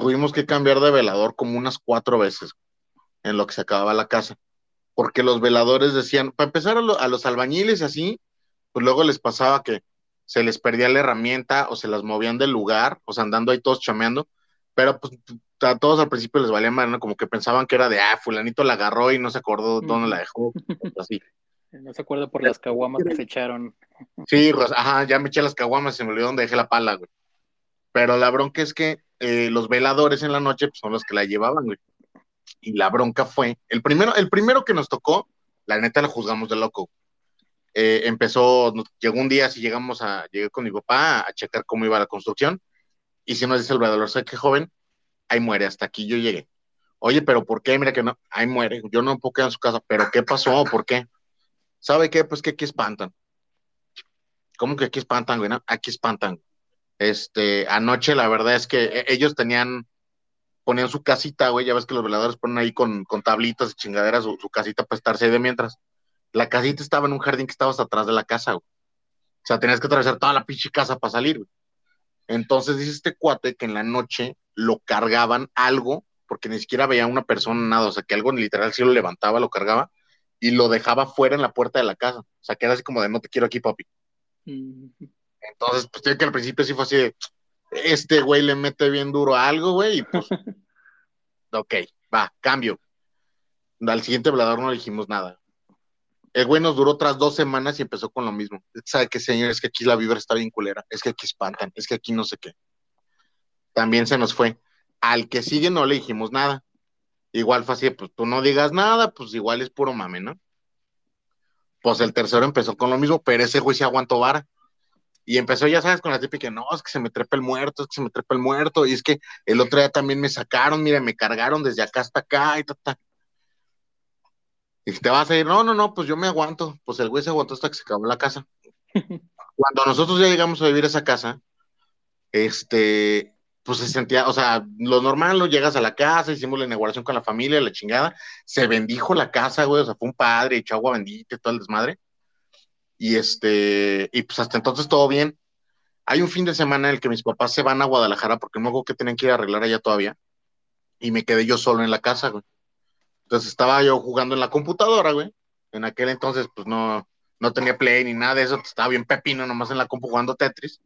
Tuvimos que cambiar de velador como unas cuatro veces en lo que se acababa la casa. Porque los veladores decían, para empezar a, lo- a los albañiles y así, pues luego les pasaba que se les perdía la herramienta o se las movían del lugar, o sea, andando ahí todos chameando, pero pues a todos al principio les valía mal, ¿no? Como que pensaban que era de, ah, fulanito la agarró y no se acordó dónde la dejó, así. No se acuerda por las caguamas que se echaron. Sí, pues, ajá, ya me eché las caguamas y se me olvidó dónde dejé la pala, güey. Pero la bronca es que eh, los veladores en la noche pues, son los que la llevaban, güey. Y la bronca fue, el primero, el primero que nos tocó, la neta la juzgamos de loco. Eh, empezó, llegó un día, así llegamos a, llegué con mi papá a checar cómo iba la construcción, y si nos dice el velador, sé que joven, ahí muere, hasta aquí yo llegué. Oye, pero ¿por qué? Mira que no, ahí muere, yo no puedo quedar en su casa, pero ¿qué pasó? ¿Por qué? ¿Sabe qué? Pues que aquí espantan. ¿Cómo que aquí espantan, güey? Aquí espantan. Este, anoche la verdad es que eh, ellos tenían, ponían su casita, güey, ya ves que los veladores ponen ahí con, con tablitas y chingaderas su, su casita para estarse ahí de mientras. La casita estaba en un jardín que estaba hasta atrás de la casa, güey. O sea, tenías que atravesar toda la pinche casa para salir, güey. Entonces dice este cuate que en la noche lo cargaban algo, porque ni siquiera veía una persona nada, o sea, que algo literal sí lo levantaba, lo cargaba y lo dejaba fuera en la puerta de la casa. O sea, que era así como de no te quiero aquí, papi. Mm, Entonces, pues digo que al principio sí fue así de, Este güey le mete bien duro a algo, güey, y pues, ok, va, cambio. Al siguiente velador no le dijimos nada. El güey nos duró otras dos semanas y empezó con lo mismo. ¿Sabe qué, señor? Es que aquí la vibra está bien culera. Es que aquí espantan. Es que aquí no sé qué. También se nos fue. Al que sigue no le dijimos nada. Igual fue así, pues tú no digas nada, pues igual es puro mame, ¿no? Pues el tercero empezó con lo mismo, pero ese güey se aguantó vara. Y empezó, ya sabes, con la típica, no, es que se me trepa el muerto, es que se me trepa el muerto, y es que el otro día también me sacaron, mira, me cargaron desde acá hasta acá, y ta, ta. Y te vas a ir, no, no, no, pues yo me aguanto. Pues el güey se aguantó hasta que se acabó la casa. Cuando nosotros ya llegamos a vivir a esa casa, este, pues se sentía, o sea, lo normal, lo llegas a la casa, hicimos la inauguración con la familia, la chingada, se bendijo la casa, güey, o sea, fue un padre, echó agua bendita y todo el desmadre. Y este, y pues hasta entonces todo bien. Hay un fin de semana en el que mis papás se van a Guadalajara porque no hago que tienen que ir a arreglar allá todavía. Y me quedé yo solo en la casa, güey. Entonces estaba yo jugando en la computadora, güey. En aquel entonces, pues no, no tenía play ni nada de eso, estaba bien pepino nomás en la compu jugando Tetris.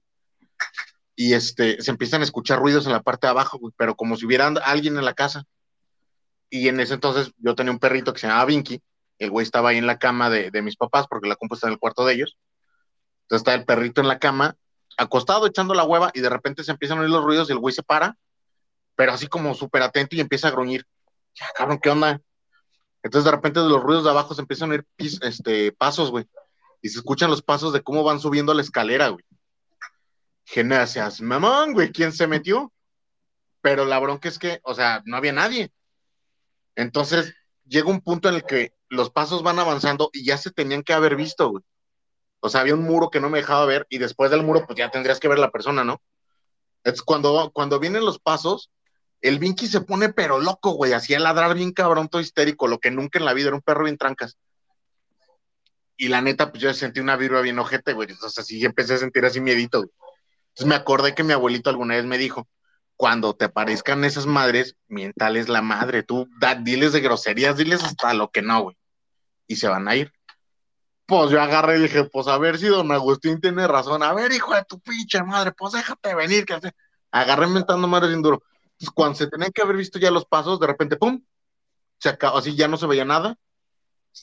Y este, se empiezan a escuchar ruidos en la parte de abajo, güey, pero como si hubiera alguien en la casa. Y en ese entonces yo tenía un perrito que se llamaba Vinky, el güey estaba ahí en la cama de, de mis papás, porque la compu está en el cuarto de ellos. Entonces está el perrito en la cama, acostado echando la hueva, y de repente se empiezan a oír los ruidos y el güey se para, pero así como súper atento y empieza a gruñir. Ya, cabrón, ¿qué onda? Entonces de repente de los ruidos de abajo se empiezan a oír este, pasos, güey. Y se escuchan los pasos de cómo van subiendo la escalera, güey. Generacias, mamón, güey, ¿quién se metió? Pero la bronca es que, o sea, no había nadie. Entonces llega un punto en el que los pasos van avanzando y ya se tenían que haber visto, güey. O sea, había un muro que no me dejaba ver y después del muro, pues ya tendrías que ver la persona, ¿no? Es cuando, cuando vienen los pasos, el Vinky se pone pero loco, güey, hacía ladrar bien cabrón, todo histérico, lo que nunca en la vida era un perro bien trancas. Y la neta, pues yo sentí una virua bien ojete, güey, entonces así empecé a sentir así miedito, Entonces me acordé que mi abuelito alguna vez me dijo, cuando te aparezcan esas madres, mientales es la madre, tú da, diles de groserías, diles hasta lo que no, güey. Y se van a ir. Pues yo agarré y dije, pues a ver si don Agustín tiene razón. A ver, hijo de tu pinche madre, pues déjate venir. Que agarré mentando madre bien duro cuando se tenían que haber visto ya los pasos, de repente, ¡pum! Se acabó, así ya no se veía nada.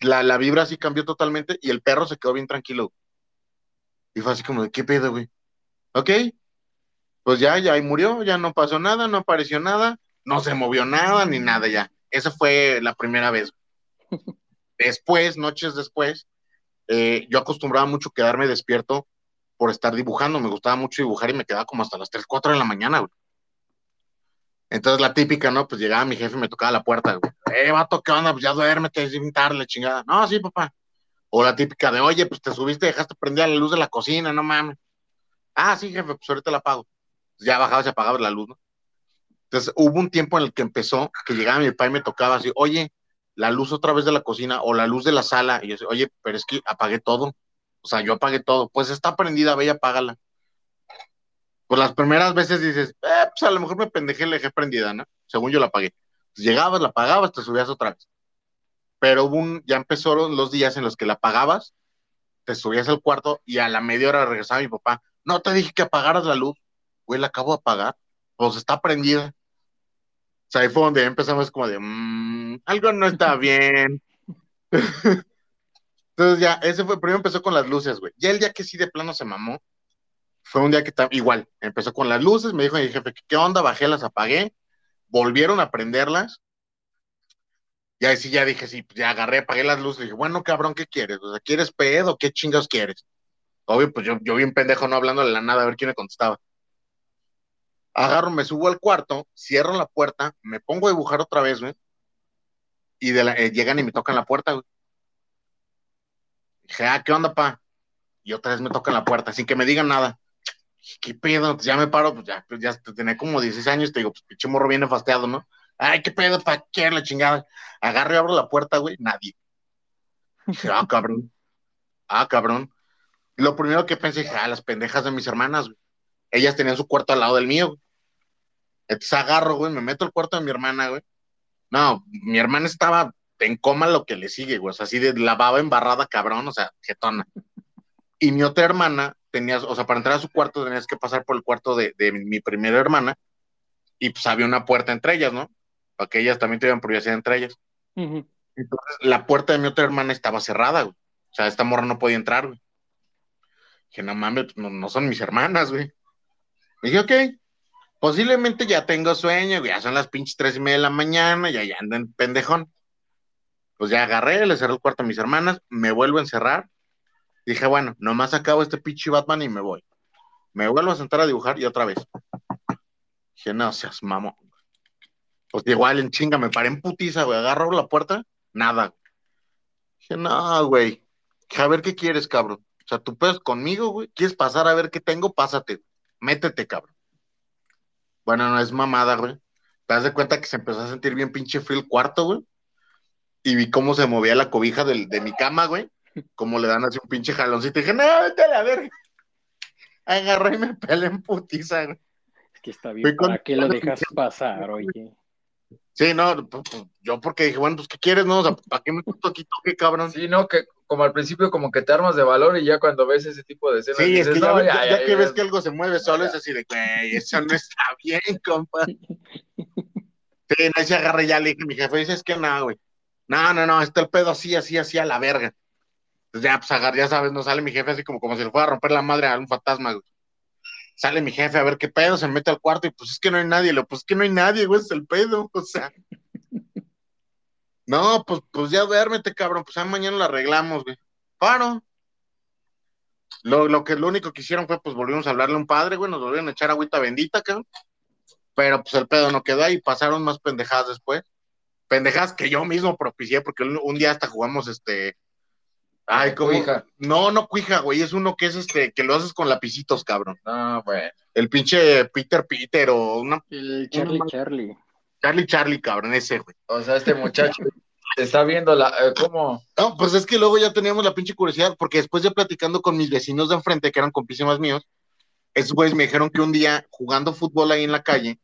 La, la vibra así cambió totalmente y el perro se quedó bien tranquilo. Y fue así como ¿qué pedo, güey? Ok, pues ya, ya ahí murió, ya no pasó nada, no apareció nada, no se movió nada ni nada ya. Esa fue la primera vez. Después, noches después, eh, yo acostumbraba mucho quedarme despierto por estar dibujando, me gustaba mucho dibujar y me quedaba como hasta las 3, 4 de la mañana, güey. Entonces la típica, ¿no? Pues llegaba mi jefe y me tocaba la puerta, güey. Eh, vato, ¿qué onda? Pues ya duérmete, es tarde, chingada. No, sí, papá. O la típica de, oye, pues te subiste, dejaste prendida la luz de la cocina, no mames. Ah, sí, jefe, pues ahorita la apago. Pues ya bajaba se apagaba la luz, ¿no? Entonces hubo un tiempo en el que empezó, que llegaba mi papá y me tocaba así, oye, la luz otra vez de la cocina o la luz de la sala. Y yo decía, oye, pero es que apagué todo. O sea, yo apagué todo. Pues está prendida, ve y apágala pues las primeras veces dices, eh, pues a lo mejor me pendejé le dejé prendida, ¿no? Según yo la apagué. Pues llegabas, la apagabas, te subías otra vez. Pero un, ya empezaron los días en los que la apagabas, te subías al cuarto y a la media hora regresaba mi papá. No te dije que apagaras la luz. Güey, la acabo de apagar. Pues está prendida. Sea, ahí fue donde empezamos como de, mmm, algo no está bien. Entonces ya, ese fue, primero empezó con las luces, güey. Ya el día que sí de plano se mamó, fue un día que igual, empezó con las luces, me dijo mi jefe, ¿qué onda? Bajé, las apagué, volvieron a prenderlas. Y ahí sí ya dije, sí, pues ya agarré, apagué las luces, dije, bueno, cabrón, ¿qué quieres? O sea, ¿quieres pedo? ¿Qué chingados quieres? Obvio, pues yo, yo bien pendejo, no hablando de la nada, a ver quién me contestaba. Agarro, me subo al cuarto, cierro la puerta, me pongo a dibujar otra vez, güey. Y eh, llegan y me tocan la puerta, güey. Dije, ah, ¿qué onda, pa? Y otra vez me tocan la puerta, sin que me digan nada. ¿qué pedo? Pues ya me paro, pues ya, pues ya tenía como 16 años, te digo, pues pinche morro viene fasteado, ¿no? Ay, ¿qué pedo? ¿Para qué la chingada? Agarro y abro la puerta, güey, nadie. ah, cabrón. Ah, cabrón. Lo primero que pensé, ah, las pendejas de mis hermanas, güey. Ellas tenían su cuarto al lado del mío, güey. Entonces agarro, güey, me meto al cuarto de mi hermana, güey. No, mi hermana estaba en coma lo que le sigue, güey. O sea, así de lavaba embarrada, cabrón, o sea, jetona. Y mi otra hermana tenías, o sea, para entrar a su cuarto tenías que pasar por el cuarto de, de mi primera hermana y pues había una puerta entre ellas, ¿no? Para que ellas también tuvieran privacidad entre ellas. Entonces, la puerta de mi otra hermana estaba cerrada, güey. O sea, esta morra no podía entrar, güey. Dije, no mames, pues, no, no son mis hermanas, güey. Dije, ok, posiblemente ya tengo sueño, ya son las pinches tres y media de la mañana, ya, ya ando en pendejón. Pues ya agarré, le cerré el cuarto a mis hermanas, me vuelvo a encerrar. Dije, bueno, nomás acabo este pinche Batman y me voy. Me vuelvo a sentar a dibujar y otra vez. Dije, no seas mamón. Pues igual en chinga, me paré en putiza, güey. Agarro la puerta, nada. Dije, no, güey. A ver qué quieres, cabrón. O sea, tú puedes conmigo, güey. ¿Quieres pasar a ver qué tengo? Pásate. Métete, cabrón. Bueno, no es mamada, güey. Te das de cuenta que se empezó a sentir bien pinche frío el cuarto, güey. Y vi cómo se movía la cobija del- de mi cama, güey. Cómo le dan así un pinche jaloncito. Y dije, no, vete a la verga. Agarré y me pelé en putiza, güey. Es que está Fui bien. con- ¿Para qué lo dejas pasar, oye? Sí, no, pues, pues, yo porque dije, bueno, pues, ¿qué quieres, no? O sea, ¿para qué me puto aquí toque, cabrón? Sí, no, que como al principio como que te armas de valor y ya cuando ves ese tipo de escenas Sí, es dices, que ya, no, ves- ya, ya ya, que ya, ves ya. que algo se mueve solo, es así de, güey, eso no está bien, compa. Sí, no, se agarra y ya le dije a mi jefe, dice, es que no, güey. No, no, no, está el pedo así, así, así, a la verga. Pues ya, pues agarra, ya sabes, no sale mi jefe así como, como si le fuera a romper la madre a un fantasma, güey. Sale mi jefe a ver qué pedo, se mete al cuarto y pues es que no hay nadie. Le digo, pues es que no hay nadie, güey, es el pedo, o sea. No, pues, pues ya duérmete, cabrón, pues ya mañana lo arreglamos, güey. Paro. Lo, lo que lo único que hicieron fue, pues volvimos a hablarle a un padre, güey, nos volvieron a echar agüita bendita, cabrón. Pero pues el pedo no quedó ahí, pasaron más pendejadas después. Pendejadas que yo mismo propicié, porque un, un día hasta jugamos este. Ay, ¿cómo? Cuija. No, no cuija, güey, es uno que es este, que lo haces con lapicitos, cabrón. No, bueno. El pinche Peter Peter o una El Charlie Charlie. Charlie Charlie, cabrón, ese, güey. O sea, este muchacho está viendo la, eh, cómo, No, pues es que luego ya teníamos la pinche curiosidad, porque después ya platicando con mis vecinos de enfrente, que eran compísimos míos, esos güeyes me dijeron que un día, jugando fútbol ahí en la calle,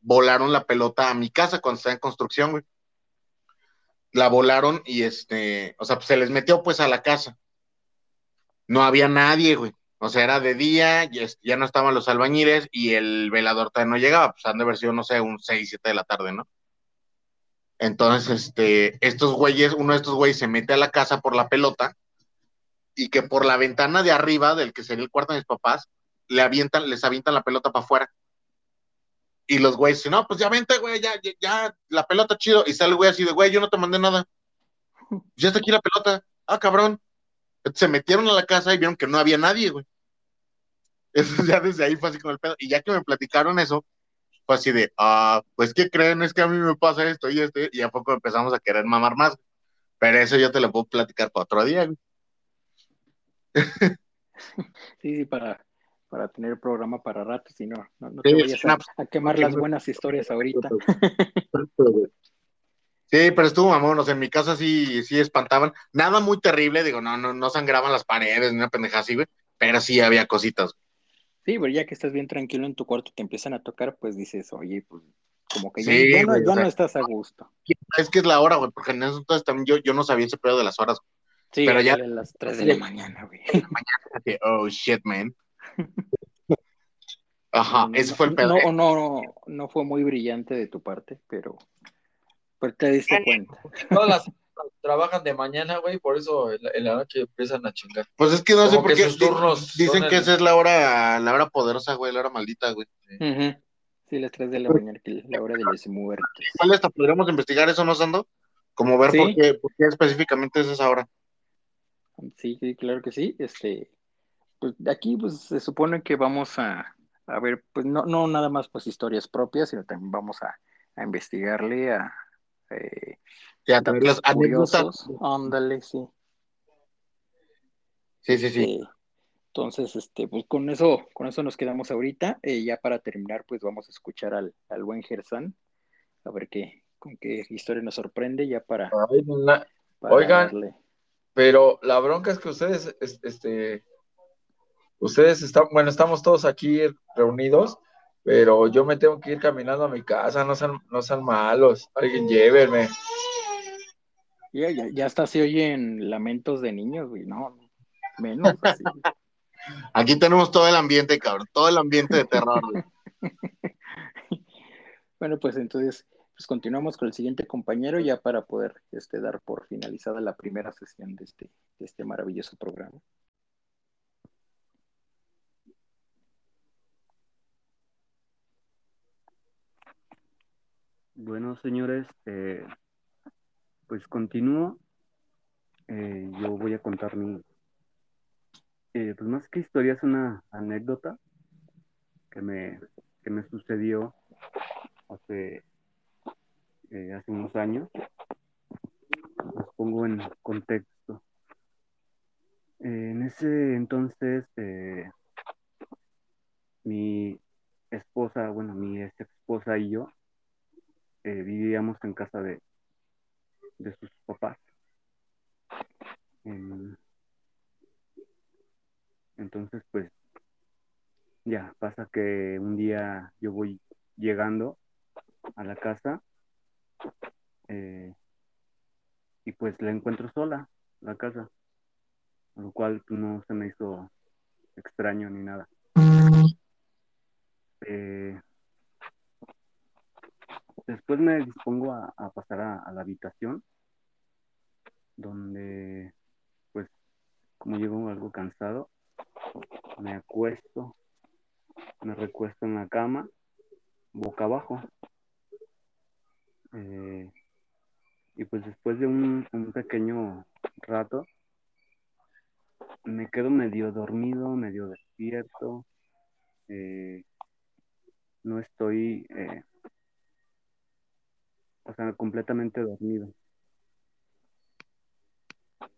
volaron la pelota a mi casa cuando estaba en construcción, güey. La volaron y este, o sea, pues se les metió pues a la casa. No había nadie, güey. O sea, era de día, ya, ya no estaban los albañiles y el velador todavía no llegaba, pues han de haber sido, no sé, un 6, 7 de la tarde, ¿no? Entonces, este, estos güeyes, uno de estos güeyes se mete a la casa por la pelota y que por la ventana de arriba, del que sería el cuarto de mis papás, le avientan, les avientan la pelota para afuera. Y los güeyes dicen, no, pues ya vente, güey, ya, ya, ya, la pelota chido. Y sale el güey así de, güey, yo no te mandé nada. Ya está aquí la pelota. Ah, cabrón. Se metieron a la casa y vieron que no había nadie, güey. Eso ya desde ahí fue así con el pedo. Y ya que me platicaron eso, fue así de, ah, pues, ¿qué creen? Es que a mí me pasa esto y esto. Y a poco empezamos a querer mamar más. Pero eso yo te lo puedo platicar para otro día, güey. Sí, sí, para, para tener programa para rato, si no, no, no Sí, te vayas a, a quemar las buenas historias ahorita. Sí, pero estuvo mamón, o sea, en mi casa sí, sí espantaban. Nada muy terrible, digo, no, no, no sangraban las paredes, ni una pendeja así, güey, pero sí había cositas. Sí, pero ya que estás bien tranquilo en tu cuarto, te empiezan a tocar, pues dices, oye, pues como que ya, Sí, ya no, güey, ya o sea, no estás a gusto. Es que es la hora, güey, porque en eso entonces también yo, yo no sabía ese pedo de las horas. Sí, Pero ya- a las 3 de la mañana, güey. Que, oh, shit, man. Ajá, No, ese fue el pedo. No, no, no, no fue muy brillante de tu parte, pero pues te diste cuenta. todas las trabajan de mañana, güey, por eso en la, en la noche empiezan a chingar. Pues es que no sé por qué. turnos di- Dicen que el- esa es la hora, la hora poderosa, güey, la hora maldita, güey. Sí, las 3 de la mañana, que es la hora de los muertos. Igual hasta podríamos investigar eso, ¿no, Sando? Como ver Sí. por, qué, por qué específicamente es esa hora. Sí, sí, claro que sí. Este, pues aquí pues se supone que vamos a, a ver, pues no, no nada más pues historias propias, sino también vamos a, a investigarle a eh, Ya, también las anécdotas. Ándale, sí. Sí, sí, sí. Este, entonces, este, pues con eso, con eso nos quedamos ahorita. Eh, ya para terminar, pues vamos a escuchar al, al buen Gersan, a ver qué, con qué historia nos sorprende, ya para, Ay, na- para Oigan. darle. Pero la bronca es que ustedes, es- este, ustedes están, bueno, estamos todos aquí reunidos, pero yo me tengo que ir caminando a mi casa, no sean, no sean malos, alguien llévenme. Ya, ya, ya hasta se oyen lamentos de niños, güey, no, menos así. Aquí tenemos todo el ambiente, cabrón, todo el ambiente de terror. bueno, pues entonces, pues continuamos con el siguiente compañero ya para poder este, dar por finalizada la primera sesión de este, de este maravilloso programa. Bueno, señores, eh, pues continúo. Eh, yo voy a contar mi, eh, pues más que historia, es una anécdota que me, que me sucedió hace, hace unos años. Los pongo en contexto. en ese entonces, mi esposa, bueno, mi ex esposa y yo eh, vivíamos en casa de, de sus papás. entonces, pues, ya pasa que un día yo voy llegando a la casa eh, y pues la encuentro sola, la casa, lo cual no se me hizo extraño ni nada. Eh, Después me dispongo a, pasar a, la habitación, donde, pues, como llego algo cansado, me acuesto, me recuesto en la cama, boca abajo. Eh, y pues después de un, pequeño rato, me quedo medio dormido, medio despierto. Eh, no estoy eh, o sea, completamente dormido.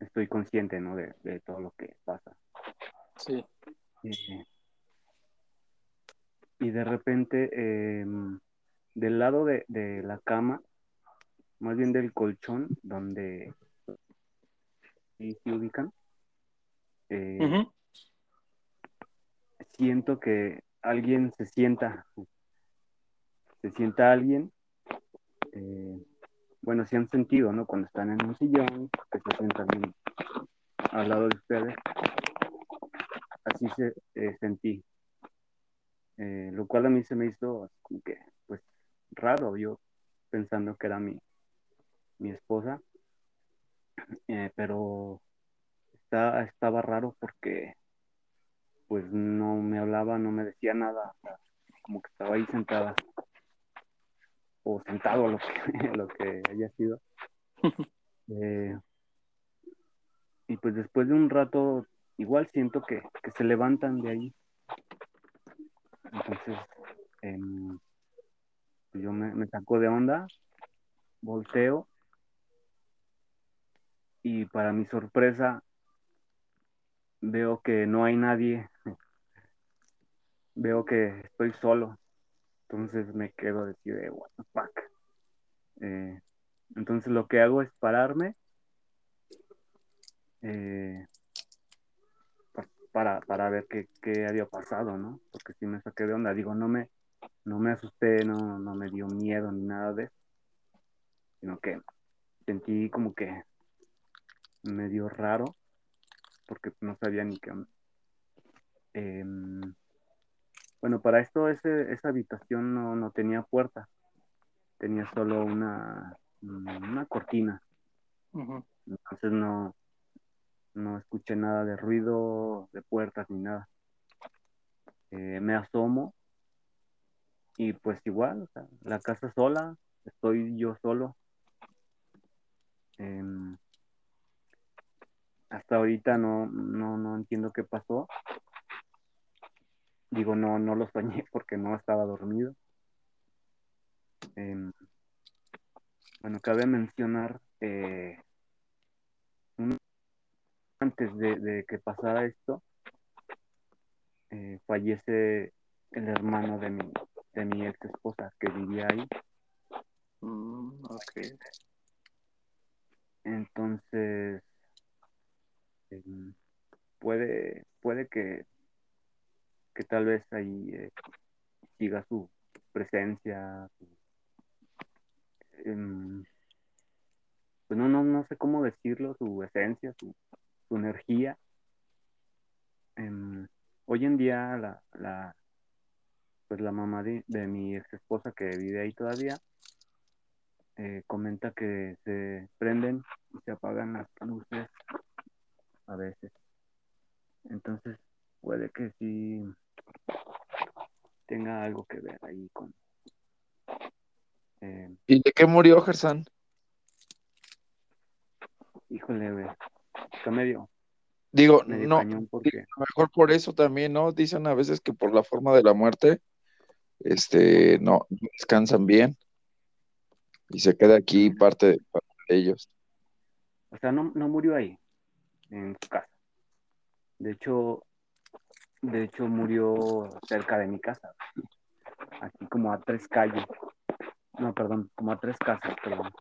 Estoy consciente, ¿no? De, todo lo que pasa. Sí. y de repente, em, del lado de, la cama, más bien del colchón, donde se ubican, eh, siento que alguien se sienta, se sienta alguien eh, bueno, si han sentido, ¿no? Cuando están en un sillón, que se sientan al lado de ustedes. Así se eh, sentí. Eh, lo cual a mí se me hizo como que, pues, raro, yo pensando que era mi, mi esposa. pero está, estaba raro porque, pues, no me hablaba, no me decía nada, como que estaba ahí sentada o sentado lo que, lo que haya sido. Eh, y pues después de un rato, igual siento que, se levantan de ahí. Entonces, em, yo me saco de onda, volteo y para mi sorpresa veo que no hay nadie. Veo que estoy solo. Entonces me quedo decir, de, what the fuck. Eh, entonces lo que hago es pararme eh, para, para, ver qué, qué, había pasado, ¿no? Porque si me saqué de onda, digo, no me, no me asusté, no, no me dio miedo ni nada de eso, sino que sentí como que me dio raro, porque no sabía ni qué eh, bueno, para esto ese, esa habitación no, tenía puerta, tenía solo una, una cortina. Entonces no, no escuché nada de ruido, de puertas ni nada. Eh, me asomo y pues igual, la casa sola, estoy yo solo. Em, hasta ahorita no, no, no entiendo qué pasó. Digo, no, no lo soñé porque no estaba dormido. Em, bueno, cabe mencionar, eh, antes de, que pasara esto, eh, fallece el hermano de mi, de mi ex esposa que vivía ahí. Mm, Entonces, em, puede, puede que que tal vez ahí eh, siga su presencia, em, pues no, no, no sé cómo decirlo, su esencia, su, energía. Em, hoy en día la, la pues la mamá de, de mi ex esposa que vive ahí todavía eh, comenta que se prenden y se apagan las luces a veces. Entonces puede que sí tenga algo que ver ahí con... Eh, ¿Y de qué murió Gersan? híjole, güey, está medio, Digo, medio no, cañón porque... a lo mejor por eso también, ¿no? Dicen a veces que por la forma de la muerte, este, no, no descansan bien y se queda aquí parte de, parte de ellos. O sea, no, no murió ahí, en su casa. De hecho, de hecho murió cerca de mi casa, aquí como a tres calles. No, perdón, como a tres casas, perdón.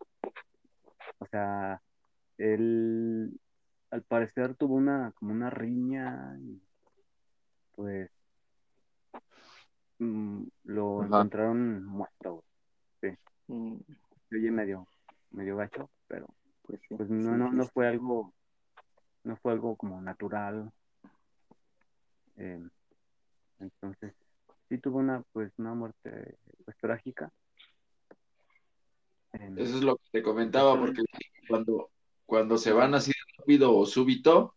O sea, él al parecer tuvo una como una riña y pues mm, lo Ajá. encontraron muerto. güey. Mm, oye medio, medio gacho, pero Pues sí. pues no, sí, no, sí, no sí. fue algo, no fue algo como natural. Eh, entonces, sí tuvo una, pues, una muerte pues, trágica. Eh, Eso es lo que te comentaba, porque cuando, cuando se van así rápido o súbito,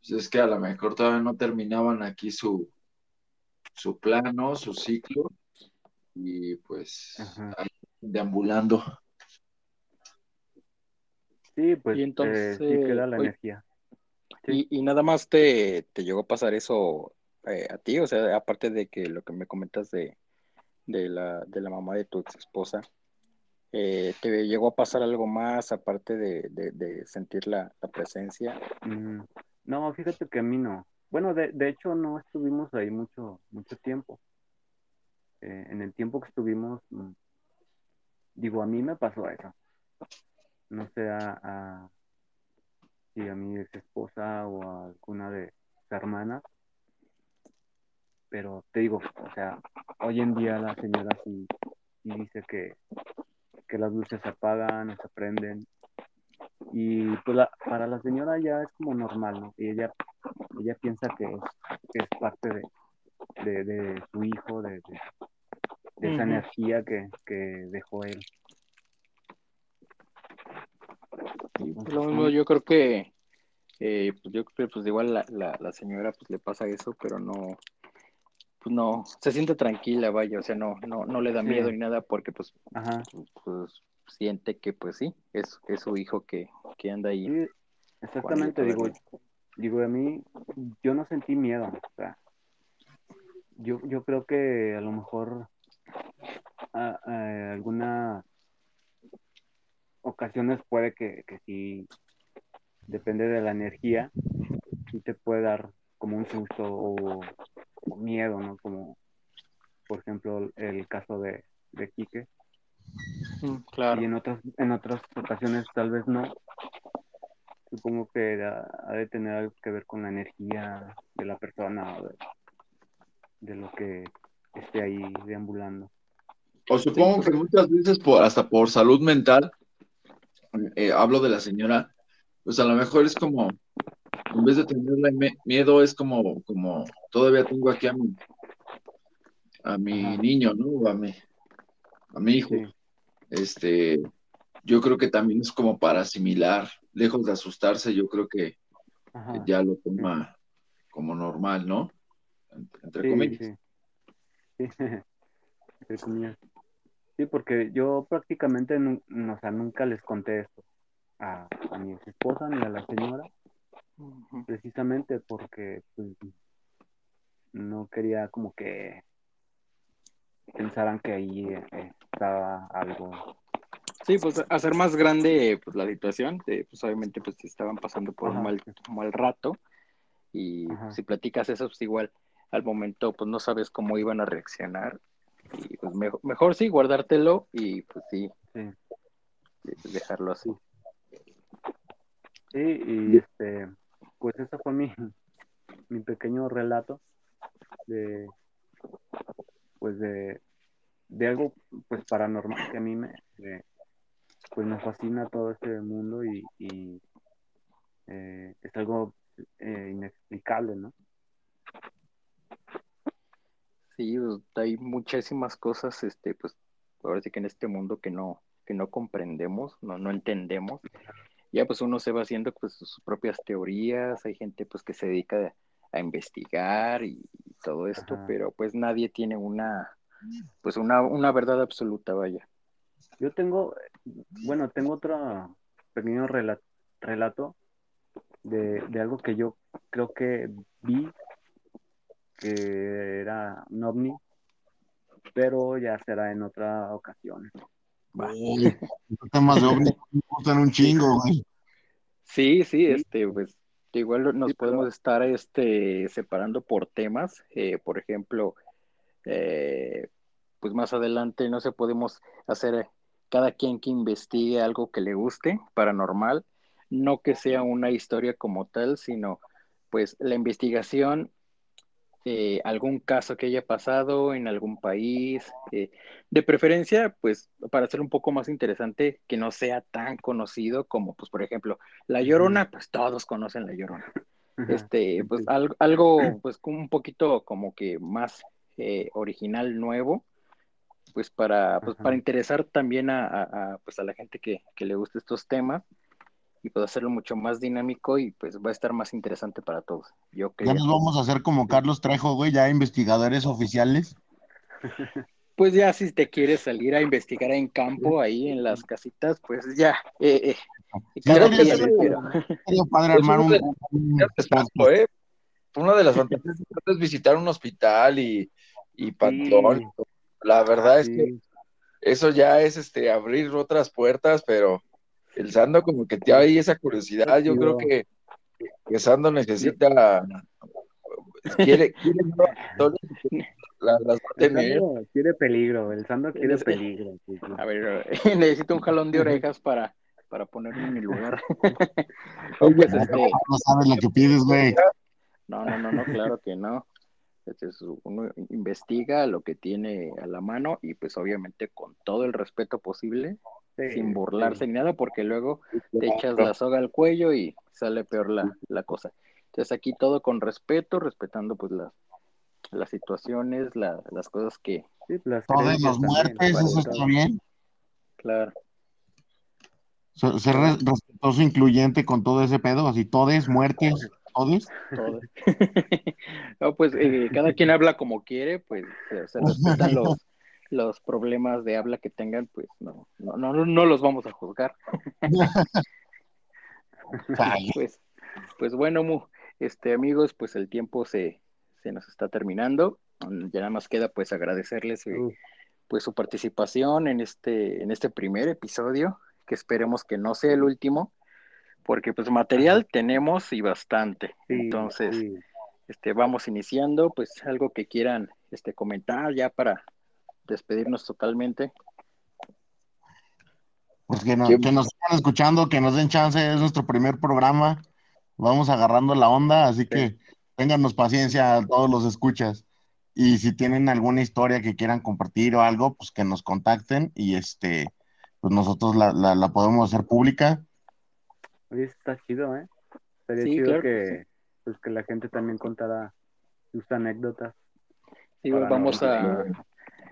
pues es que a lo mejor todavía no terminaban aquí su, su plano, su ciclo, y pues ahí deambulando. sí, pues Y eh, entonces, sí queda la oye, energía. Sí. Y, y nada más te, te llegó a pasar eso eh, a ti, o sea, aparte de que lo que me comentas de, de la, de la mamá de tu ex esposa, eh, ¿te llegó a pasar algo más aparte de, de- de sentir la, la presencia? Mm, no, fíjate que a mí no. Bueno, de, de hecho no estuvimos ahí mucho, mucho tiempo. Eh, en el tiempo que estuvimos, mm, digo, a mí me pasó eso. No sé a, a- si a mi ex esposa o a alguna de sus hermanas, pero te digo, o sea, hoy en día la señora sí, sí dice que, que las luces se apagan se prenden. Y pues la- para la señora ya es como normal, ¿no? Y ella, ella piensa que es, que es parte de, de, de su hijo, de, de, de esa energía que, que dejó él. Entonces, Lo mismo, yo creo que, eh, pues yo creo que pues igual la, la, la señora pues le pasa eso, pero no, pues no, se siente tranquila, vaya, o sea, no, no, no le da Sí. miedo ni nada porque pues, ajá. pues siente que pues sí, es, es su hijo que, que anda ahí. Sí, exactamente, digo, digo, a mí, yo no sentí miedo, o sea, yo, yo creo que a lo mejor a, a algunas ocasiones puede que, que sí, depende de la energía, sí te puede dar como un susto o, o miedo, ¿no? Como, por ejemplo, el caso de, de Quique, Mm, Claro. y en otras, en otras ocasiones tal vez no. Supongo que ha, ha de tener algo que ver con la energía de la persona o de, de lo que esté ahí deambulando. O supongo que muchas veces por, hasta por salud mental, eh, hablo de la señora, pues a lo mejor es como, en vez de tenerle me- miedo, es como, como todavía tengo aquí a mi, a mi Ajá. niño, ¿no? A mi, a mi hijo. Sí, Este, yo creo que también es como para asimilar, lejos de asustarse, yo creo que ya lo toma como normal, ¿no? Entre Sí, comillas. sí. Sí, entre comillas. Sí, porque yo prácticamente no, o sea, nunca les conté esto a, a mi esposa ni a la señora, precisamente porque pues, no quería como que pensaran que ahí eh, estaba algo. Sí, pues hacer más grande pues, la situación, de, pues obviamente pues estaban pasando por un mal, mal rato y Ajá. si platicas eso pues igual al momento pues no sabes cómo iban a reaccionar y pues mejor, mejor sí guardártelo y pues sí Sí, dejarlo así. sí, y este, pues ese fue mi, mi pequeño relato de, pues de, de algo pues paranormal que a mí me, me- pues me fascina todo este mundo y, y, eh, es algo eh, inexplicable, ¿no? Sí, pues, hay muchísimas cosas, este, pues, ahora sí que en este mundo que no, que no comprendemos, no, no entendemos. Ya pues uno se va haciendo pues sus propias teorías, hay gente pues que se dedica a investigar y, todo esto, Ajá. pero pues nadie tiene una, pues una, una verdad absoluta, vaya. Yo tengo, bueno, tengo otro pequeño rela- relato de, de algo que yo creo que vi que era un ovni, pero ya será en otra ocasión. Uy, temas de ovnis me gustan un chingo, güey. Sí, sí, este, pues igual nos Sí, pero- podemos estar este, separando por temas, eh, por ejemplo, eh, pues más adelante, no sé, podemos hacer cada quien que investigue algo que le guste, paranormal, no que sea una historia como tal, sino pues la investigación, eh, algún caso que haya pasado en algún país, eh, de preferencia, pues para hacer un poco más interesante, que no sea tan conocido como, pues por ejemplo, La Llorona, pues todos conocen La Llorona. Este, pues algo, algo, pues un poquito como que más eh, original, nuevo, pues para, pues Ajá. para interesar también a, a- a, pues a la gente que, que le guste estos temas y pues hacerlo mucho más dinámico y pues va a estar más interesante para todos. Yo Ya nos vamos a hacer como Carlos Trejo, güey, ya investigadores oficiales. Pues ya si te quieres salir a investigar en campo, ahí en las casitas, pues ya, eh, eh, sí. Sería padre Eso armar un, es un- Ya te espanto, ¿eh? Una de las fantasías es visitar un hospital y, y panteón. Sí. La verdad es que eso ya es este abrir otras puertas, pero el Sando como que te hay esa curiosidad. Yo creo que, que Sando necesita quiere, quiere nuevas historias, la- las va a el tener. Sando quiere peligro, el Sando quiere peligro. sí, sí. a ver, necesito un jalón de orejas para, para ponerme en mi lugar. Oye, Pues, este, No sabes lo que pides, güey. No, no, no, no, claro que no. Este es- uno investiga lo que tiene a la mano y pues obviamente con todo el respeto posible, Sí, sin burlarse sí. ni nada, porque luego te echas la soga al cuello y sale peor la, la cosa. Entonces aquí todo con respeto, respetando pues las, las situaciones, la- las cosas que, las los también, muertes, eso está bien. claro, Se- Ser re- respetuoso, incluyente con todo ese pedo, así, todes, muertes, todes. todo. No, pues eh, cada quien habla como quiere, pues se, se respetan los, los problemas de habla que tengan, pues no, no, no, no los vamos a juzgar. Pues, pues bueno, Mu, este amigos, pues el tiempo se, se nos está terminando. Ya nada más queda pues agradecerles eh, pues su participación en este, en este primer episodio, que esperemos que no sea el último, porque pues material tenemos y bastante. sí, Entonces, sí. este, vamos iniciando, pues algo que quieran este, comentar ya para despedirnos totalmente. Pues que, no- ¿Quién? que nos sigan escuchando, que nos den chance, es nuestro primer programa. Vamos agarrando la onda, así que ténganos paciencia a todos los escuchas. Y si tienen alguna historia que quieran compartir o algo, pues que nos contacten y este, pues nosotros la, la, la podemos hacer pública. Oye, está chido, ¿eh? Sería Sí, chido claro que que, pues, que la gente también contara sus anécdotas. Sí, vamos no- a,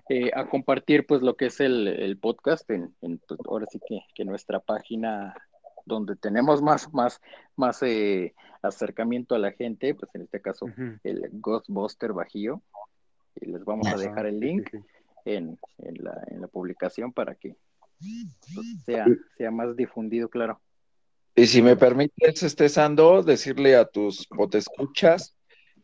eh, a compartir pues lo que es el, el podcast en, en, pues, ahora sí que, que nuestra página donde tenemos más, más, más eh, acercamiento a la gente, pues en este caso el Ghostbuster Bajío. Y les vamos a dejar el link en, en, la, en la publicación para que pues, sea, sea más difundido, claro. Y si me permites, este Sando, decirle a tus potescuchas,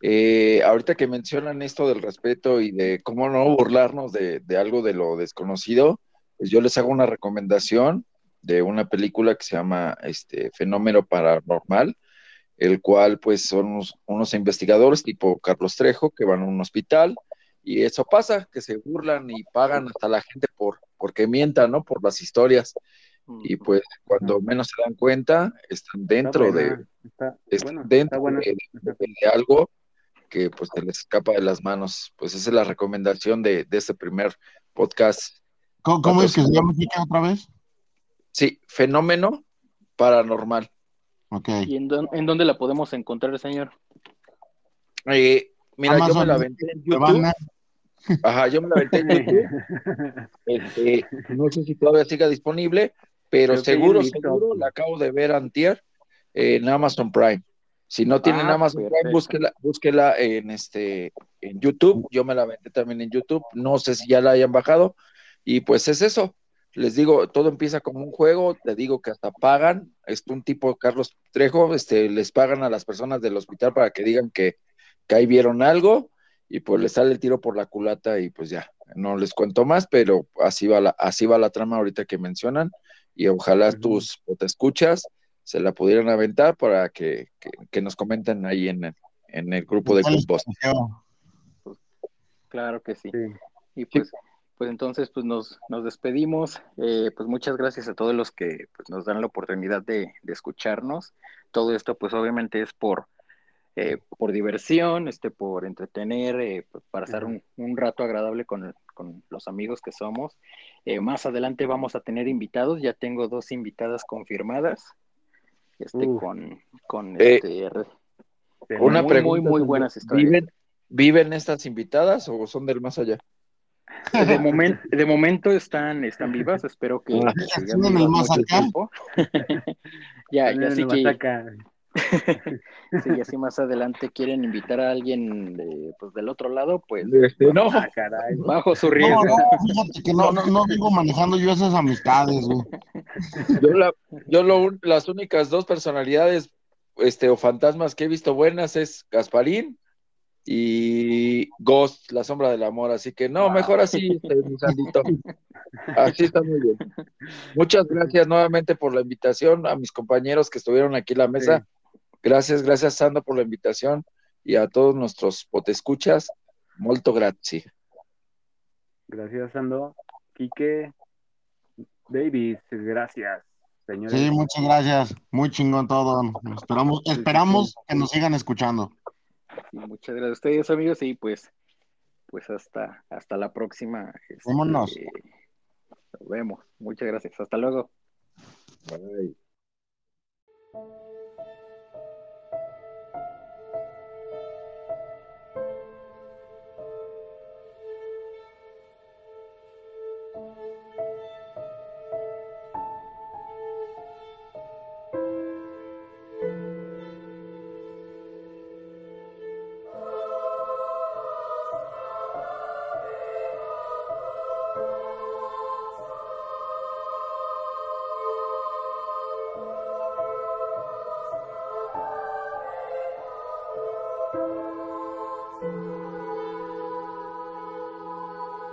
eh, ahorita que mencionan esto del respeto y de cómo no burlarnos de, de algo de lo desconocido, pues yo les hago una recomendación de una película que se llama este, Fenómeno Paranormal, el cual pues son unos, unos investigadores tipo Carlos Trejo que van a un hospital y eso pasa, que se burlan y pagan hasta la gente por porque mientan, ¿no? Por las historias. Y pues cuando menos se dan cuenta están dentro Está de, buena, está, están bueno, dentro está buena de, esa de- de algo que pues se les escapa de las manos. Pues esa es la recomendación de, de este primer podcast. ¿Cómo, cómo es que se llama otra vez? Sí, fenómeno paranormal. Ok. ¿Y en, en dónde la podemos encontrar, señor? Eh, mira, yo me la aventé en YouTube. Ajá, yo me la aventé en YouTube. Este, no sé si todavía siga disponible, pero Creo seguro, seguro la acabo de ver antier en Amazon Prime. Si no tienen Ah, Amazon. Prime, búsquela, búsquela en este en YouTube. Yo me la aventé también en YouTube. No sé si ya la hayan bajado. Y pues es eso. Les digo, todo empieza como un juego. Te digo que hasta pagan. Es un tipo Carlos Trejo, este, les pagan a las personas del hospital para que digan que, que ahí vieron algo y pues les sale el tiro por la culata y pues ya, no les cuento más, pero así va la, así va la trama ahorita que mencionan y ojalá tus te escuchas se la pudieran aventar para que, que, que nos comenten ahí en el, en el grupo de ¿Cuál les Clubhouse. pareció? Claro que sí. Sí. Y pues, pues entonces pues nos, nos despedimos. Eh, pues muchas gracias a todos los que pues, nos dan la oportunidad de, de escucharnos. Todo esto pues obviamente es por, eh, por diversión, este, por entretener, eh, para pasar un, un rato agradable con, con los amigos que somos. Eh, más adelante vamos a tener invitados. Ya tengo dos invitadas confirmadas. Este, Uf. con, con Eh, este, Una muy, pregunta. muy, muy buenas historias. ¿Viven, ¿Viven estas invitadas o son del más allá? De, momen- de momento están, están vivas, espero que, Ah. que sigan ¿Están en el vivas más mucho acá? ya, ya sí nos que. sí, ya si más adelante quieren invitar a alguien de, pues, del otro lado, pues Este, no, Ah, caray. bajo su No, riesgo. no, fíjate que no, no, no vengo manejando yo esas amistades, güey. yo, la- yo lo un- las únicas dos personalidades este, o fantasmas que he visto buenas es Gasparín y Ghost, la sombra del amor. Así que no, Wow. mejor así, este, mi Sandito. Así está muy bien. Muchas gracias nuevamente por la invitación a mis compañeros que estuvieron aquí en la mesa. Gracias, gracias Sandro por la invitación y a todos nuestros potescuchas. Molto grazie. Gracias, Ando. Quique. Davis, gracias, señores. Sí, muchas gracias. Muy chingón todo. Esperamos, esperamos que nos sigan escuchando. Sí, muchas gracias a ustedes, amigos, y pues, pues hasta, hasta la próxima. este, Vámonos. Nos vemos. Muchas gracias. Hasta luego. Bye.